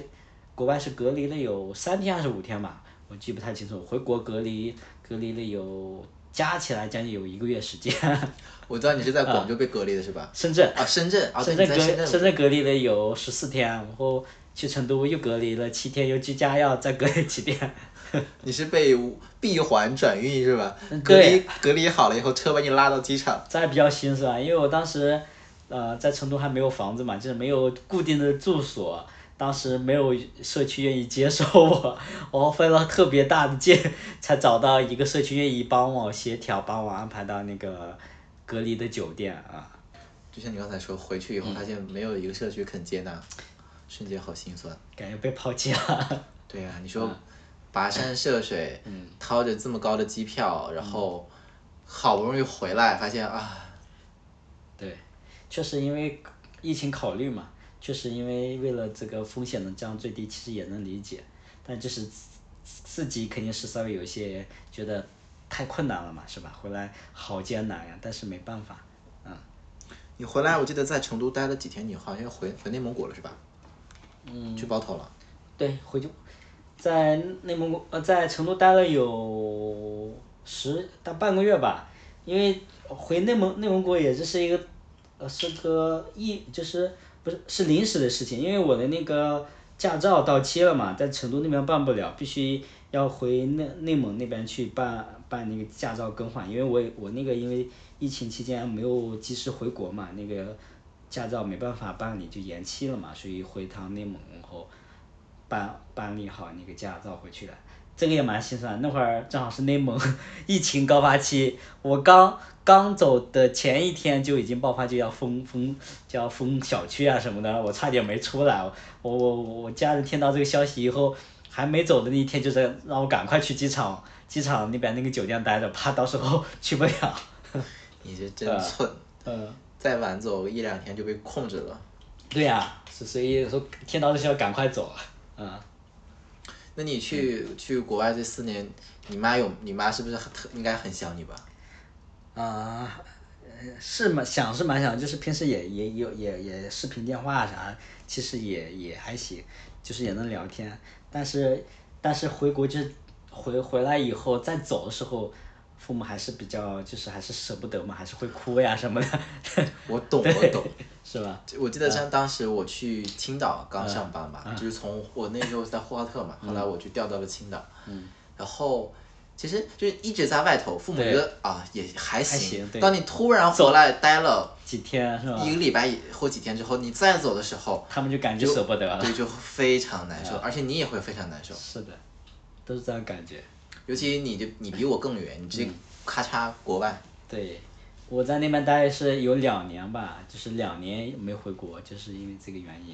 国外是隔离了有三天还是五天吧，我记不太清楚。回国隔离隔离了有加起来将近有一个月时间。我知道你是在广州被隔离的是吧？深圳啊，深圳啊，深圳隔深圳。深圳隔离了有十四天，然后去成都又隔离了七天，又居家要再隔离七天。你是被闭环转运是吧？嗯隔离隔离好了以后，车把你拉到机场。这还比较心酸，因为我当时，呃，在成都还没有房子嘛，就是没有固定的住所，当时没有社区愿意接收我，我费了特别大的劲才找到一个社区愿意帮我协调，帮我安排到那个隔离的酒店啊。就像你刚才说，回去以后发现没有一个社区肯接纳，瞬间好心酸。感觉被抛弃了。对呀、你说 跋山涉水，嗯掏着这么高的机票，然后好不容易回来，发现啊，对，确实因为疫情考虑嘛，确实因为为了这个风险能降最低，其实也能理解，但就是自自己肯定是稍微有一些觉得太困难了嘛，是吧？回来好艰难呀，但是没办法，嗯，你回来，我记得在成都待了几天，你好像回回内蒙古了是吧？嗯，去包头了。对，回去在内蒙古呃在成都待了有十大半个月吧，因为回内蒙内蒙古也就是一个呃是个一就是不是是临时的事情，因为我的那个驾照到期了嘛，在成都那边办不了，必须要回内内蒙那边去办办那个驾照更换，因为我我那个因为疫情期间没有及时回国嘛，那个驾照没办法办理就延期了嘛，所以回趟内蒙后办办理好那个驾照回去了。这个也蛮心酸。那会儿正好是内蒙疫情高发期，我刚刚走的前一天就已经爆发，就要封封就要封小区啊什么的，我差点没出来。我我我家人听到这个消息以后，还没走的那一天，就是让我赶快去机场，机场那边那个酒店待着，怕到时候 去不了。你是真蠢，嗯，再晚走一两天就被控制了。对呀、是所以说听到这消息赶快走，嗯。那你去去国外这四年，你妈有你妈是不是很特应该很想你吧？啊、呃是蛮想是蛮想，就是平时也也有也也视频电话啥，其实也也还行，就是也能聊天。但是但是回国就是回回来以后再走的时候，父母还是比较就是还是舍不得嘛，还是会哭呀什么的，我懂，我懂。是吧？我记得像当时我去青岛刚上班吧，嗯就是从我那时候是在呼和浩特嘛，后来我就调到了青岛，然后其实就是一直在外头，父母觉得啊也还行，行当你突然回来待了几天是吧？一个礼拜或几天之后，你再走的时候，他们就感觉舍不得了。对，就非常难嗯受，而且你也会非常难受，是的，都是这样感觉。尤其你就你比我更远，你直接咔嚓国外，对，我在那边待是有两年吧，就是两年没回国，就是因为这个原因，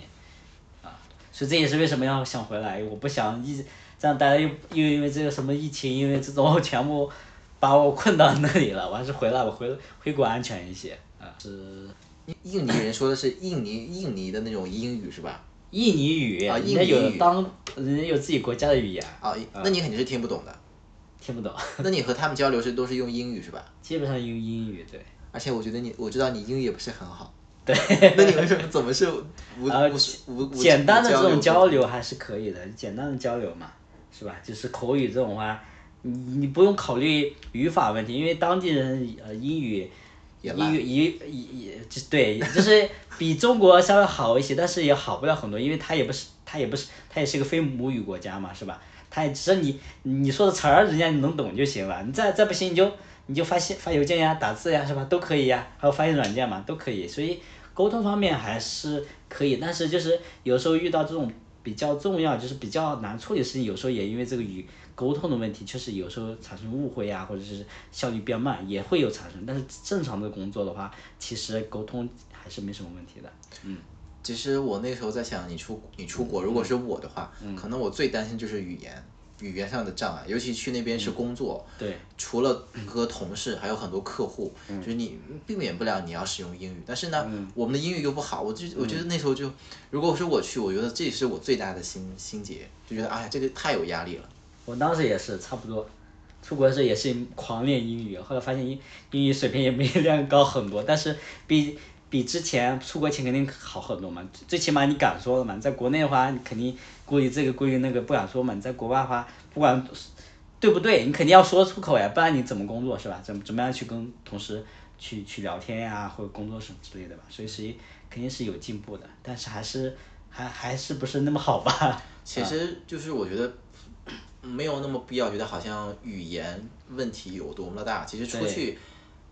啊，所以这也是为什么要想回来，我不想一直这样待着，又又因为这个什么疫情，因为这种 全部把我困到那里了，我还是回来，我回回国安全一些，啊，是印尼人说的是印尼印尼的那种英语是吧？印尼语，啊人家印尼语有当人家有自己国家的语言，啊，那你肯定是听不懂的。听不懂，那你和他们交流是都是用英语是吧？基本上用英语，对。而且我觉得你，我知道你英语也不是很好。对。那你为什么怎么是无 呃无无无简单的这种交流？还是可以的，简单的交流嘛，是吧？就是口语这种话，你你不用考虑语法问题，因为当地人呃英语英语也也也就对，就是比中国稍微好一些，但是也好不了很多，因为它也不是它也不是它也是个非母语国家嘛，是吧？他也只是你你说的词儿，人家能懂就行了，你再再不行你就你就发信发邮件呀、打字呀，是吧？都可以呀，还有翻译软件嘛，都可以，所以沟通方面还是可以，但是就是有时候遇到这种比较重要，就是比较难处理的事情，有时候也因为这个语沟通的问题，确实有时候产生误会呀，或者是效率变慢，也会有产生。但是正常的工作的话，其实沟通还是没什么问题的。嗯其实我那时候在想，你出你出国，如果是我的话，嗯。可能我最担心就是语言语言上的障碍，尤其去那边是工作，对，除了和同事，还有很多客户，嗯。就是你避免不了你要使用英语，但是呢，我们的英语又不好，我就我嗯觉得那时候就，如果说我去，我觉得这也是我最大的心心结，就觉得哎呀，这个太有压力了。我当时也是差不多，出国的时候也是狂练英语，后来发现英英语水平也没练 高很多，但是比比之前出国前肯定好很多嘛，最最起码你敢说了嘛，你在国内的话你肯定估计这个故意那个不敢说嘛，你在国外的话不管对不对，你肯定要说出口呀，不然你怎么工作是吧？怎么怎么样去跟同事去去聊天呀，或者工作什么之类的吧，所以是肯定是有进步的，但是还是还还是不是那么好吧？其实就是我觉得没有那么必要，觉得好像语言问题有多么的大。其实出去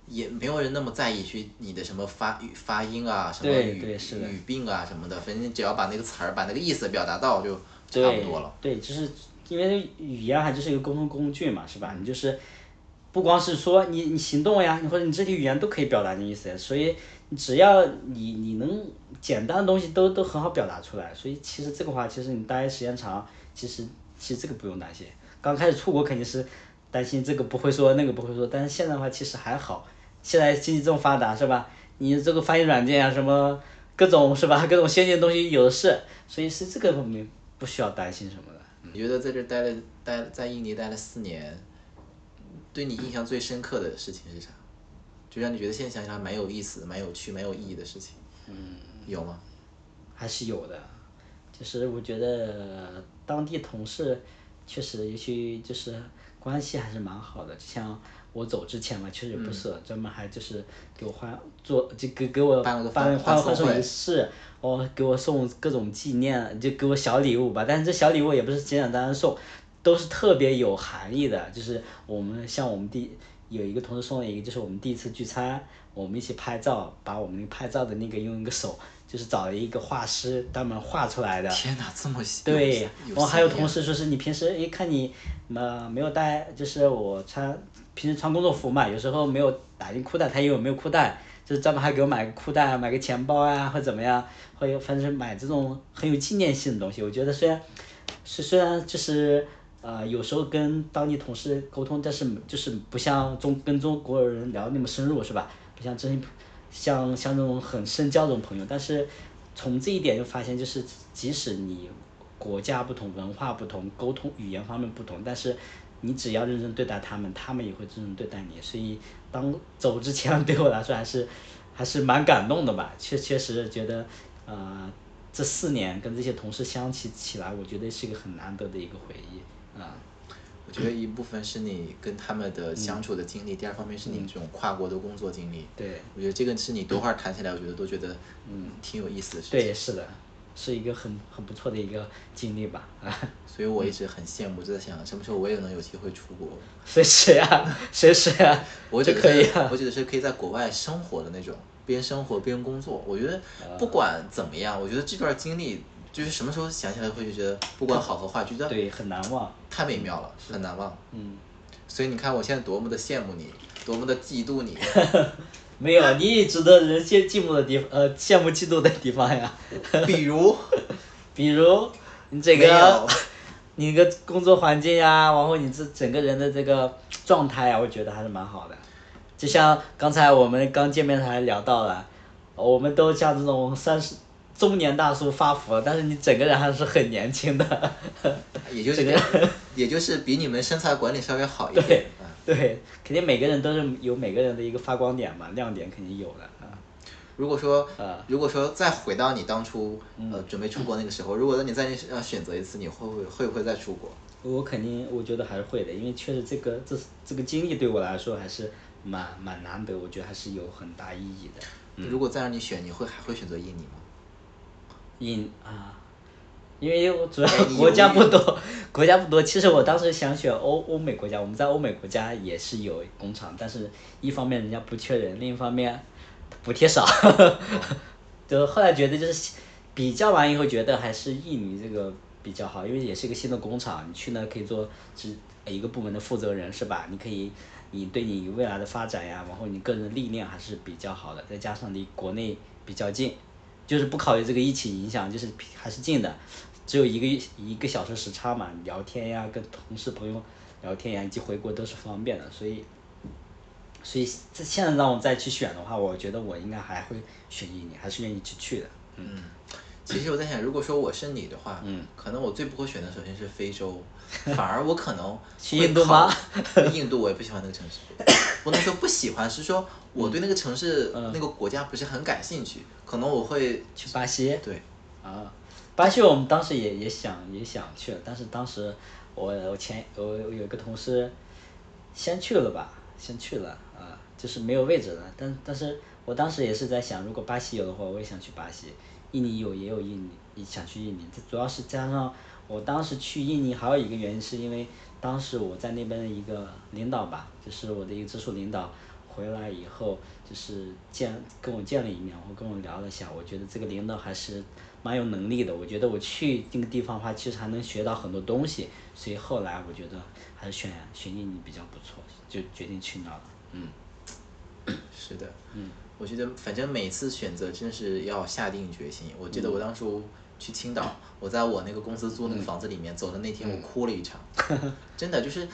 也没有人那么在意去你的什么发语发音啊，什么对语对是的语病啊什么的，反正只要把那个词儿把那个意思表达到就差不多了。对。对，就是因为语言还就是一个沟通工具嘛，是吧？你就是不光是说你你行动呀，你或者你肢体语言都可以表达你意思，所以只要你你能简单的东西都都很好表达出来，所以其实这个话，其实你待时间长，其实其实这个不用担心。刚开始出国肯定是担心这个不会说，那个不会说，但是现在的话其实还好。现在经济这么发达，是吧？你这个翻译软件啊，什么各种是吧？各种先进的东西有的是，所以是这个方面不需要担心什么的。你觉得在这待了待在印尼待了四年，对你印象最深刻的事情是啥？就让你觉得现在想想蛮有意思、蛮有趣、蛮有意义的事情，嗯，有吗？还是有的，就是我觉得当地同事确实，尤其就是关系还是蛮好的。就像我走之前嘛，确实也不是，专门还就是给我换做就给给我办了个换换送仪式，哦，给我送各种纪念，就给我小礼物吧。但是这小礼物也不是简简单单送，都是特别有含义的。就是我们像我们第有一个同事送了一个，就是我们第一次聚餐，我们一起拍照，把我们拍照的那个用一个手就是找了一个画师专门画出来的。天哪，这么细对，有然后还有同事说是你平时一看你呃没有带，就是我穿平时穿工作服嘛，有时候没有打进裤带，他以为我没有裤带，就是专门还给我买个裤带，买个钱包啊，或怎么样，或者反正买这种很有纪念性的东西。我觉得虽然是虽然就是呃有时候跟当地同事沟通，但是就是不像中跟中国人聊那么深入是吧？不像真像像那种很深交这种朋友，但是从这一点就发现，就是即使你国家不同、文化不同、沟通语言方面不同，但是你只要认真对待他们，他们也会认真对待你。所以当走之前，对我来说还是还是蛮感动的吧。确确实觉得，呃，这四年跟这些同事相起起来，我觉得是一个很难得的一个回忆啊。我觉得一部分是你跟他们的相处的经历，第二方面是你这种跨国的工作经历。对我觉得这个是你多会儿谈起来，我觉得都觉得嗯挺有意思的事情。对，是的，是一个很很不错的一个经历吧。啊，所以我一直很羡慕，就在想什么时候我也能有机会出国。随时呀，随时呀，我就可以啊。我觉得是可以在国外生活的那种，边生活边工作。我觉得啊不管怎么样，我觉得这段经历就是什么时候想起来会觉得，不管好和坏，觉得对，很难忘。太美妙了，很难忘。嗯，所以你看，我现在多么的羡慕你，多么的嫉妒你。没有，你也值得人羡羡慕的地方，呃，羡慕嫉妒的地方呀。比如，比如你这个，你个工作环境呀，然后你这整个人的这个状态呀，我觉得还是蛮好的。就像刚才我们刚见面还聊到了，我们都像这种三十中年大叔发福了，但是你整个人还是很年轻的。也就是这个也就是比你们身材管理稍微好一点对。肯定每个人都是有每个人的一个发光点嘛，亮点肯定有的啊。如果说呃，如果说再回到你当初嗯呃准备出国那个时候，如果让你再要选择一次，你会不会会不会再出国？我肯定，我觉得还是会的，因为确实这个这这个经历对我来说还是蛮蛮难得，我觉得还是有很大意义的。如果再让你选，你会还会选择印尼吗？印啊，因为我主要 国家不多，国家不多。其实我当时想选欧欧美国家，我们在欧美国家也是有工厂，但是一方面人家不缺人，另一方面补贴少。就后来觉得就是比较完以后，觉得还是印尼这个比较好，因为也是一个新的工厂，你去那可以做只一个部门的负责人是吧？你可以，你对你未来的发展呀，然后你个人的历练还是比较好的，再加上离国内比较近，就是不考虑这个疫情影响，就是还是近的，只有一个一个小时时差嘛，聊天呀，跟同事朋友聊天呀，以及回国都是方便的，所以。所以这现在让我再去选的话，我觉得我应该还会选印尼，还是愿意去去的。嗯，其实我在想，如果说我是你的话，嗯，可能我最不会选的首先是非洲，反而我可能去会印度吗考？印度我也不喜欢那个城市，不能说不喜欢，是说我对那个城市、嗯那个国家不是很感兴趣，可能我会去巴西对，啊，巴西我们当时也也想也想去，但是当时我我前我我有一个同事先去了吧，先去了啊，就是没有位置了。但但是我当时也是在想，如果巴西有的话，我也想去巴西。印尼有也有印尼，想去印尼。这主要是加上我当时去印尼还有一个原因，是因为当时我在那边的一个领导吧，就是我的一个直属领导。回来以后就是见跟我见了一面，然后跟我聊了一下，我觉得这个领导还是蛮有能力的。我觉得我去那个地方的话，其实还能学到很多东西，所以后来我觉得还是选选印尼比较不错，就决定去那了。嗯 是的，嗯，我觉得反正每次选择真是要下定决心。我记得我当初去青岛，我在我那个公司租那个房子里面走的那天，我哭了一场，真的就是，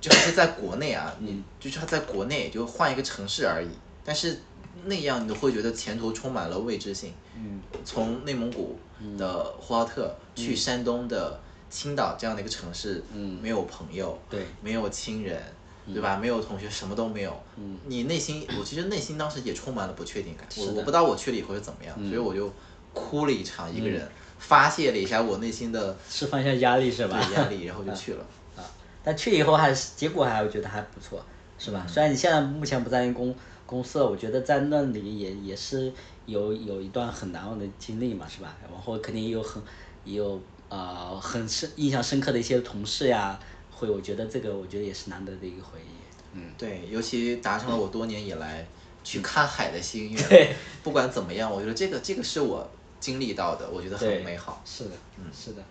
就是在国内啊，你就是他在国内就换一个城市而已，但是那样你会觉得前途充满了未知性。嗯从内蒙古的呼和浩特去山东的青岛这样的一个城市，嗯没有朋友，对没有亲人，对吧？没有同学，什么都没有。嗯你内心，我其实内心当时也充满了不确定感。我是我不知道我去了以后是怎么样，所以我就哭了一场，一个人发泄了一下我内心的释放一下压力是吧？压力，然后就 去了。啊，但去以后还是结果还我觉得还不错，是吧？虽然你现在目前不在那公公司，我觉得在那里也也是有有一段很难忘的经历嘛，是吧？然后肯定也有很也有呃很深印象深刻的一些同事呀，会我觉得这个我觉得也是难得的一个回忆。嗯对，尤其达成了我多年以来去看海的心愿。对，不管怎么样，我觉得这个这个是我经历到的，我觉得很美好。是的，嗯，是的，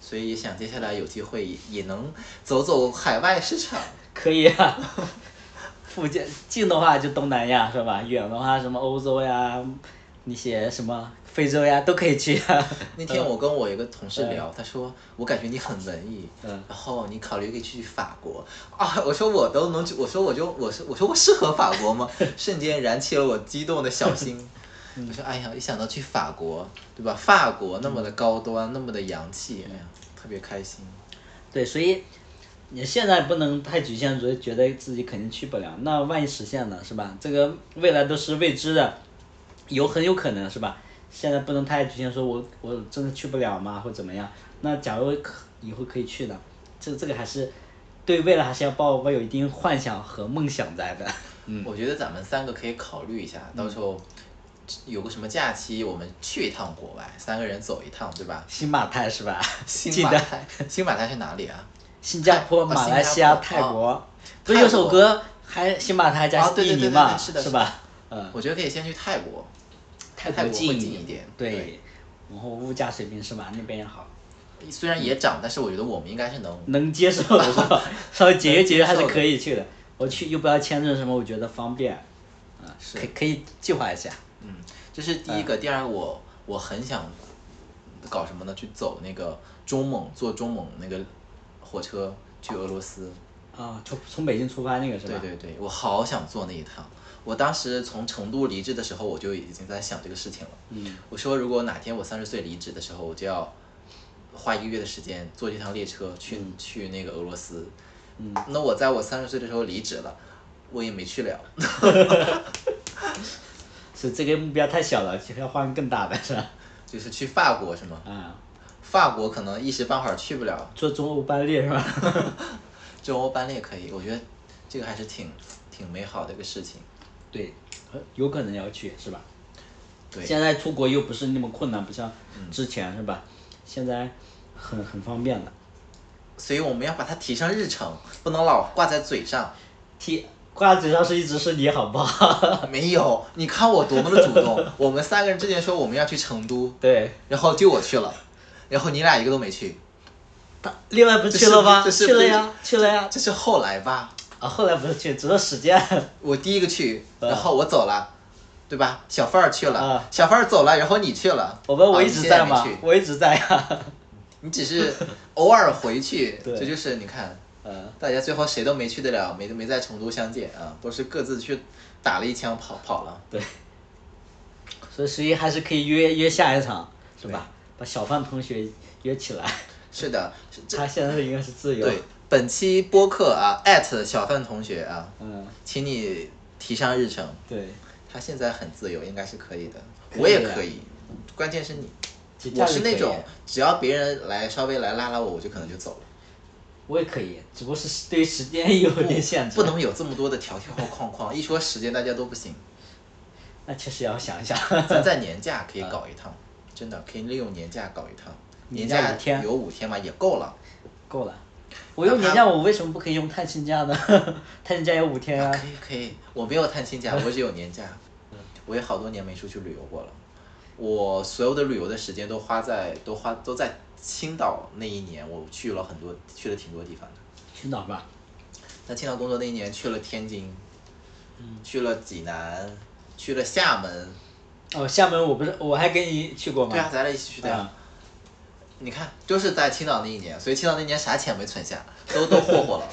所以想接下来有机会也能走走海外市场。可以啊。附近近的话就东南亚是吧？远的话什么欧洲呀，那些什么非洲呀都可以去啊。那天我跟我一个同事聊，他说我感觉你很文艺，嗯然后你考虑可以去法国啊。我说我都能去，我说我就我说我说我适合法国吗？瞬间燃起了我激动的小心。嗯我说哎呀，一想到去法国，对吧？法国那么的高端，那么的洋气，哎呀，特别开心。对，所以你现在不能太局限，觉觉得自己肯定去不了。那万一实现了，是吧？这个未来都是未知的，有很有可能是吧？现在不能太局限，说我我真的去不了吗，或怎么样？那假如可以后可以去的，这这个还是对未来还是要抱抱有一定幻想和梦想在的。嗯，我觉得咱们三个可以考虑一下，到时候有个什么假期，我们去一趟国外，三个人走一趟，对吧？新马泰是吧？新马泰，新马泰是哪里啊？新加坡、哦马来西亚、泰国哦，不是有首歌还新马泰加哦对对对对印尼嘛？对是吧？嗯，我觉得可以先去泰国，泰泰国会近近一点对对，然后物价水平是吧？那边也好，虽然也涨，但是我觉得我们应该是能能接受的是吧？稍微节约节约还是可以去的。我去又不要签证什么，我觉得方便，啊，是可以可以计划一下。嗯，这是第一个。第二个，我我很想搞什么呢？去走那个中蒙，做中蒙那个火车去俄罗斯。啊，从从北京出发那个是吧？对对对，我好想坐那一趟。我当时从成都离职的时候，我就已经在想这个事情了。嗯，我说，如果哪天我三十岁离职的时候，我就要花一个月的时间坐这趟列车去、去那个俄罗斯。嗯，那我在我三十岁的时候离职了，我也没去了。是这个目标太小了，其实要换更大的是吧？就是去法国是吗？啊，法国可能一时半会儿去不了，坐中欧班列是吧？中欧班列可以，我觉得这个还是挺挺美好的一个事情。对，呃有可能要去是吧？对，现在出国又不是那么困难，不像之前是吧？现在很很方便了。所以我们要把它提上日程，不能老挂在嘴上。提挂在嘴上是一直是你好不好？没有，你看我多么的主动。我们三个人之前说我们要去成都，对，然后就我去了，然后你俩一个都没去，他另外不是去了吗？去了呀，去了呀。这是后来吧？啊，后来不是去，只是时间。我第一个去，嗯然后我走了，对吧？小范儿去了，啊小范儿走了，然后你去了。我们我一直在嘛现也没去，我一直在呀。你只是偶尔回去，这就是你看，嗯，大家最后谁都没去得了，没没在成都相见啊，都是各自去打了一枪跑跑了。对。所以十一还是可以约约下一场，是吧？把小范同学约起来，是的，他现在应该是自由。对。本期播客啊，艾特小范同学啊，嗯，请你提上日程。对。他现在很自由，应该是可以的，我也可以，关键是你，我是那种只要别人来稍微来拉拉我，我就可能就走了，我也可以，只不过是对时间有点限制。不能有这么多的条条框框，一说时间大家都不行。那确实要想一想。咱在 年假可以搞一趟，真的可以利用年假搞一趟，年年假假五天有五天嘛，也够了。够了。我用年假，我为什么不可以用探亲假呢？探亲假有五天啊。可以可以，我没有探亲假，我只有年假。我也好多年没出去旅游过了，我所有的旅游的时间都花在都花都在青岛那一年，我去了很多，去了挺多地方的。青岛吧。在青岛工作那一年，去了天津，嗯去了济南，去了厦门。哦，厦门我不是我还跟你去过吗？对啊，咱俩一起去的呀。啊你看，就是在青岛那一年，所以青岛那年啥钱没存下，都都霍霍了，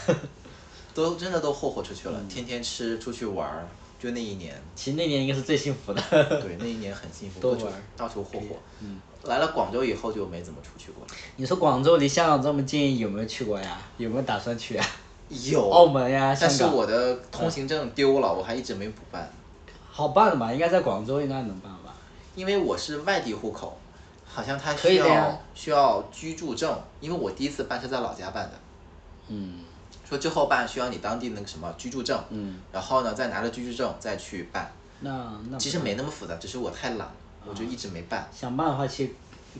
都真的都霍霍出去了，嗯天天吃，出去玩儿，就那一年，其实那年应该是最幸福的。对，那一年很幸福，到处都玩到处霍霍。嗯，来了广州以后就没怎么出去过了。你说广州离香港这么近，有没有去过呀？有没有打算去啊？有澳门呀，但是。我的通行证丢了，我还一直没补办，好办的吧？应该在广州应该能办吧？因为我是外地户口，好像他可需要需要居住证，因为我第一次办是在老家办的，嗯说之后办需要你当地那个什么居住证，嗯，然后呢再拿着居住证再去办，那那其实没那么复杂，只是我太懒，我啊就一直没办。想办的话，其实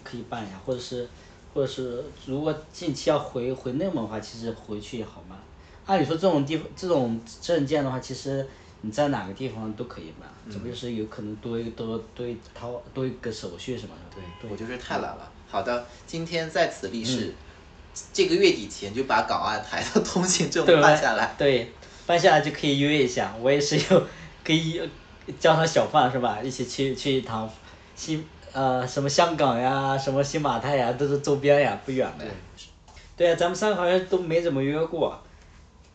可以办呀，或者是或者是如果近期要回回内蒙的话，其实回去也好办。按理说这种地方这种证件的话，其实你在哪个地方都可以办，只不过是有可能多一个多多一套多一个手续什么的。对，我就是太懒了。好的，今天在此立嗯誓，这个月底前就把港澳台的通行证对办下来。对，办下来就可以约一下。我也是有可以叫上小范是吧？一起去去一趟新呃什么香港呀，什么新马泰呀，都是周边呀，不远的。对呀、咱们三个好像都没怎么约过。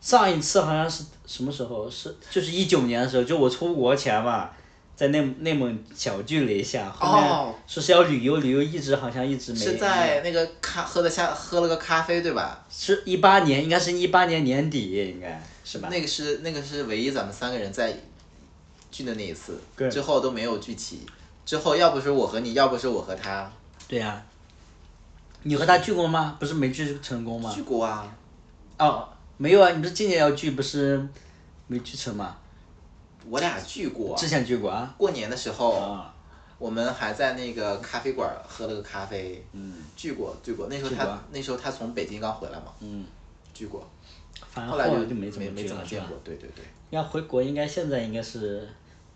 上一次好像是什么时候？是就是一九年的时候，就我出国前嘛，在内内蒙小聚了一下，后面哦说是要旅游，旅游一直好像一直没。是在那个咖喝了下喝了个咖啡对吧？是一八年，应该是一八年年底，应该是吧？那个是那个是唯一咱们三个人在聚的那一次，之后都没有聚齐。之后要不是我和你，要不是我和他，对呀、你和他聚过吗？不是没聚成功吗？聚过啊。哦，没有啊，你不是今年要聚，不是没聚成吗？我俩聚过之，前聚过啊。过年的时候，啊，我们还在那个咖啡馆喝了个咖啡，嗯聚过聚过。那时候他那时候他从北京刚回来嘛，嗯，聚过。反正后来就就没怎么没怎么见过。。对对对。要回国应该现在应该是，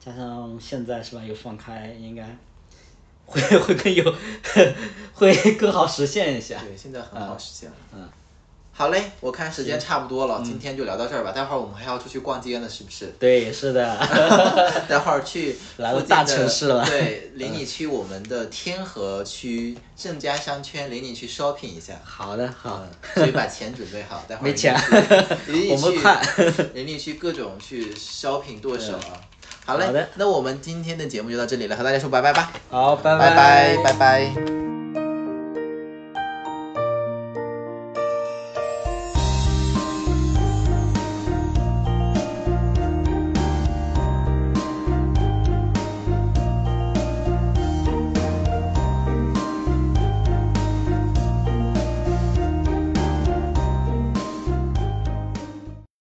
加上现在是吧又放开，应该 会会更有 会更好实现一下。对，现在很好实现了。嗯。好嘞，我看时间差不多了，今天就聊到这儿吧。待会儿我们还要出去逛街呢，是不是？对，是的。待会儿去大城市了对，领你去我们的天河区郑家商圈，领你去 shopping 一下。好的，好的。所以把钱准备好，待会儿没钱 我们去快，领你去各种去 shopping 剁手啊。好嘞，好的那我们今天的节目就到这里了，和大家说拜拜吧，好，拜拜拜拜拜。